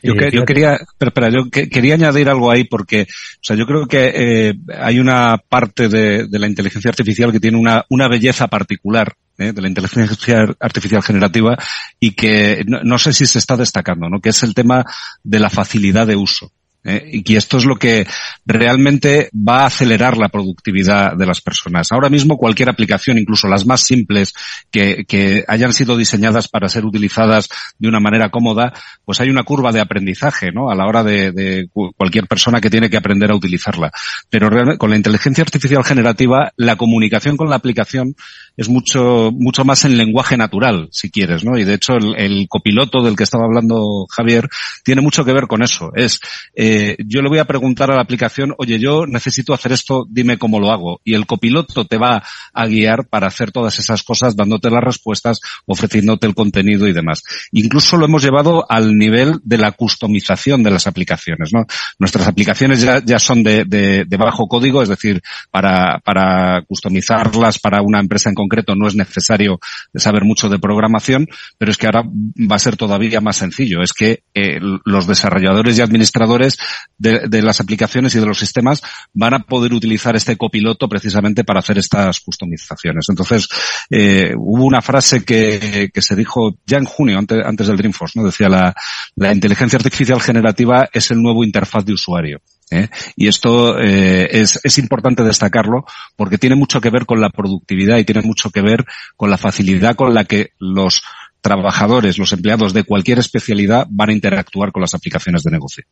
Yo, que, yo, quería, pero, pero yo que, quería añadir algo ahí porque, o sea, yo creo que eh, hay una parte de, de, la inteligencia artificial que tiene una, una belleza particular ¿eh? de la inteligencia artificial generativa y que no, no, sé si se está destacando, ¿no? Que es el tema de la facilidad de uso. ¿Eh? y esto es lo que realmente va a acelerar la productividad de las personas. Ahora mismo cualquier aplicación, incluso las más simples, que, hayan sido diseñadas para ser utilizadas de una manera cómoda, pues hay una curva de aprendizaje, ¿no? A la hora de, de cualquier persona que tiene que aprender a utilizarla. Pero con la inteligencia artificial generativa, la comunicación con la aplicación es mucho, mucho más en lenguaje natural, si quieres, ¿no? Y de hecho el, copiloto del que estaba hablando Javier tiene mucho que ver con eso. Es, eh, yo le voy a preguntar a la aplicación, oye, yo necesito hacer esto, dime cómo lo hago. Y el copiloto te va a guiar para hacer todas esas cosas, dándote las respuestas, ofreciéndote el contenido y demás. Incluso lo hemos llevado al nivel de la customización de las aplicaciones, ¿no? Nuestras aplicaciones ya, ya son de, de, de bajo código, es decir, para, para customizarlas para una empresa en concreto no es necesario saber mucho de programación, pero es que ahora va a ser todavía más sencillo. Es que eh, los desarrolladores y administradores de, las aplicaciones y de los sistemas van a poder utilizar este copiloto precisamente para hacer estas customizaciones. Entonces, eh, hubo una frase que, se dijo ya en junio, antes, antes del Dreamforce, ¿no? Decía la inteligencia artificial generativa es el nuevo interfaz de usuario. ¿Eh? Y esto eh, es, es, importante destacarlo porque tiene mucho que ver con la productividad y tiene mucho que ver con la facilidad con la que los trabajadores, los empleados de cualquier especialidad van a interactuar con las aplicaciones de negocio.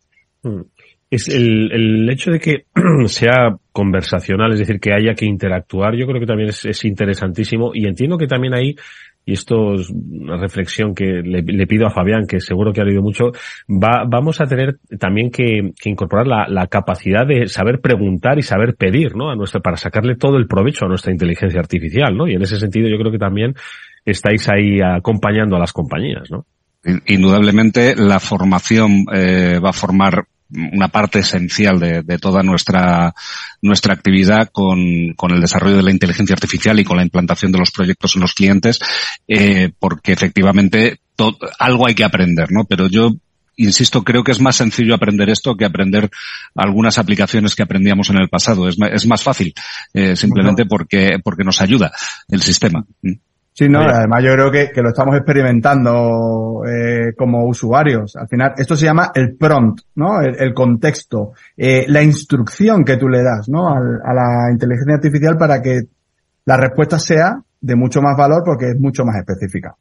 Mm. Es el, el hecho de que [clears throat] sea conversacional, es decir, que haya que interactuar, yo creo que también es, es interesantísimo y entiendo que también hay y esto es una reflexión que le, pido a Fabián, que seguro que ha leído mucho, va, vamos a tener también que, incorporar la, la, capacidad de saber preguntar y saber pedir, ¿no? A nuestra, para sacarle todo el provecho a nuestra inteligencia artificial, ¿no? Y en ese sentido yo creo que también estáis ahí acompañando a las compañías, ¿no? Indudablemente la formación eh, va a formar una parte esencial de, de, toda nuestra nuestra actividad con, con, el desarrollo de la inteligencia artificial y con la implantación de los proyectos en los clientes, eh, porque efectivamente todo, algo hay que aprender, ¿no? Pero yo insisto, creo que es más sencillo aprender esto que aprender algunas aplicaciones que aprendíamos en el pasado. Es, es más fácil, eh, simplemente porque, porque nos ayuda el sistema. Sí, no, además yo creo que, que lo estamos experimentando eh, como usuarios. Al final, esto se llama el prompt, ¿no? El, el contexto, eh, la instrucción que tú le das, ¿no? Al, a la inteligencia artificial para que la respuesta sea de mucho más valor porque es mucho más específica.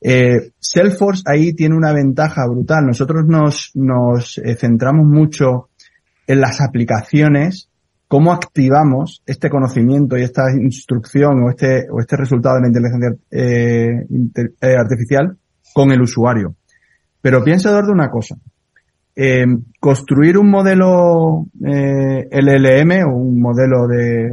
Eh, Salesforce ahí tiene una ventaja brutal. Nosotros nos, nos eh, centramos mucho en las aplicaciones cómo activamos este conocimiento y esta instrucción o este, o este resultado de la inteligencia eh, eh, artificial con el usuario. Pero piensa, Eduardo, una cosa. Eh, construir un modelo LLM o un modelo de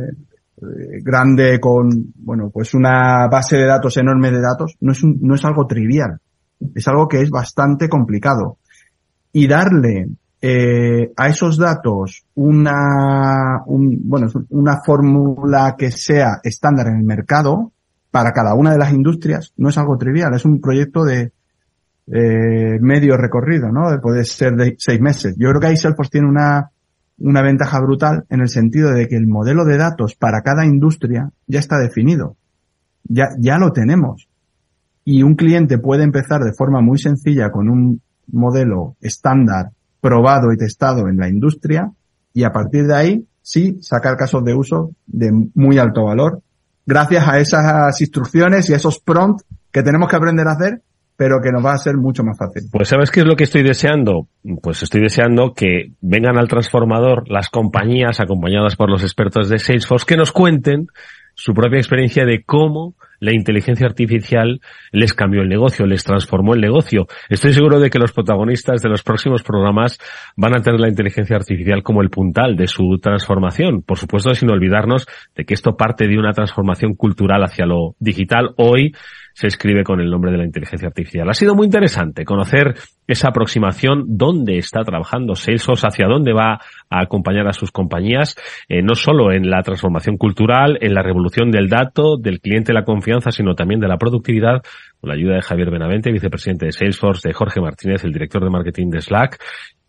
grande con, bueno, pues una base de datos enorme de datos, no es, no es algo trivial. Es algo que es bastante complicado. Y darle eh, a esos datos una, un, bueno, una fórmula que sea estándar en el mercado para cada una de las industrias no es algo trivial, es un proyecto de eh, medio recorrido, ¿no? Puede ser de seis meses. Yo creo que ahí Salesforce tiene una, una ventaja brutal en el sentido de que el modelo de datos para cada industria ya está definido. Ya, ya lo tenemos. Y un cliente puede empezar de forma muy sencilla con un modelo estándar probado y testado en la industria y a partir de ahí sí sacar casos de uso de muy alto valor gracias a esas instrucciones y esos prompts que tenemos que aprender a hacer pero que nos va a ser mucho más fácil. Pues ¿sabes qué es lo que estoy deseando? Pues estoy deseando que vengan al transformador las compañías acompañadas por los expertos de Salesforce que nos cuenten su propia experiencia de cómo la inteligencia artificial les cambió el negocio, les transformó el negocio. Estoy seguro de que los protagonistas de los próximos programas van a tener la inteligencia artificial como el puntal de su transformación. Por supuesto, sin olvidarnos de que esto parte de una transformación cultural hacia lo digital. Hoy se escribe con el nombre de la inteligencia artificial. Ha sido muy interesante conocer esa aproximación, dónde está trabajando Salesforce, hacia dónde va a acompañar a sus compañías, eh, no solo en la transformación cultural, en la revolución del dato, del cliente, la confianza, sino también de la productividad, con la ayuda de Javier Benavente, vicepresidente de Salesforce, de Jorge Martínez, el director de marketing de Slack,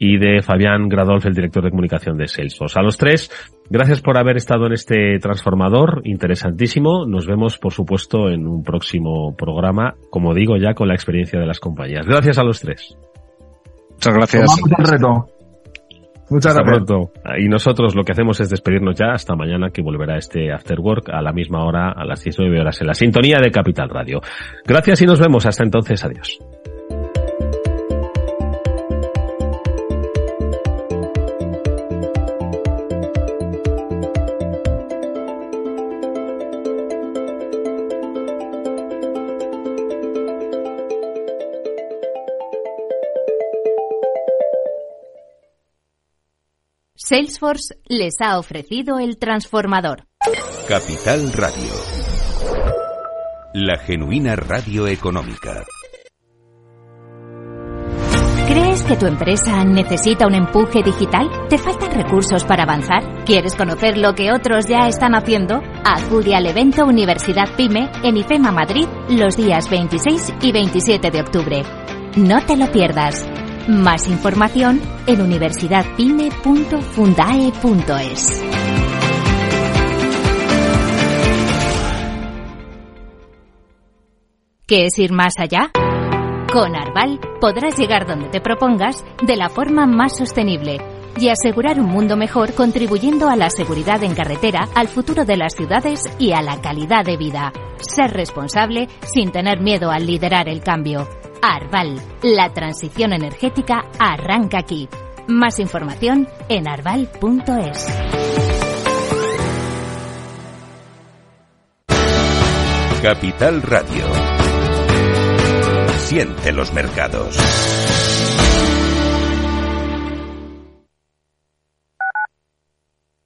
y de Fabián Gradolf, el director de comunicación de Salesforce. A los tres, gracias por haber estado en este transformador interesantísimo. Nos vemos, por supuesto, en un próximo programa, como digo, ya con la experiencia de las compañías. Gracias a los tres. Muchas gracias. reto. Muchas hasta gracias. pronto. Y nosotros lo que hacemos es despedirnos ya hasta mañana que volverá este After Work a la misma hora, a las 19 horas en la sintonía de Capital Radio. Gracias y nos vemos. Hasta entonces. Adiós. Salesforce les ha ofrecido el transformador. Capital Radio. La genuina radio económica. ¿Crees que tu empresa necesita un empuje digital? ¿Te faltan recursos para avanzar? ¿Quieres conocer lo que otros ya están haciendo? Acude al evento Universidad Pyme en IFEMA Madrid los días 26 y 27 de octubre. No te lo pierdas. Más información en universidadpyme.fundae.es. ¿Qué es ir más allá? Con Arval podrás llegar donde te propongas de la forma más sostenible y asegurar un mundo mejor contribuyendo a la seguridad en carretera, al futuro de las ciudades y a la calidad de vida. Ser responsable sin tener miedo al liderar el cambio. Arval, la transición energética arranca aquí. Más información en arval.es. Capital Radio. Siente los mercados.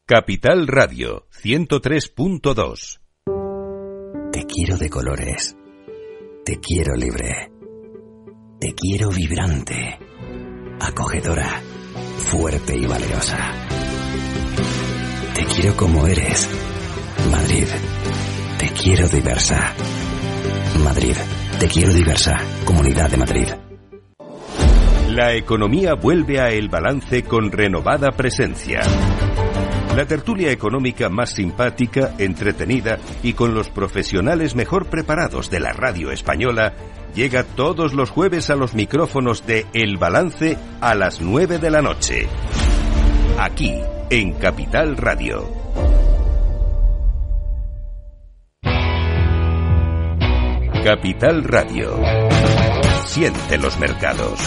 Capital Radio 103.2. Te quiero de colores. Te quiero libre. Te quiero vibrante. Acogedora. Fuerte y valerosa. Te quiero como eres. Madrid. Te quiero diversa. Madrid. Te quiero diversa. Comunidad de Madrid. La economía vuelve a el balance con renovada presencia. La tertulia económica más simpática, entretenida y con los profesionales mejor preparados de la radio española llega todos los jueves a los micrófonos de El Balance a las 9 de la noche. Aquí, en Capital Radio. Capital Radio. Siente los mercados.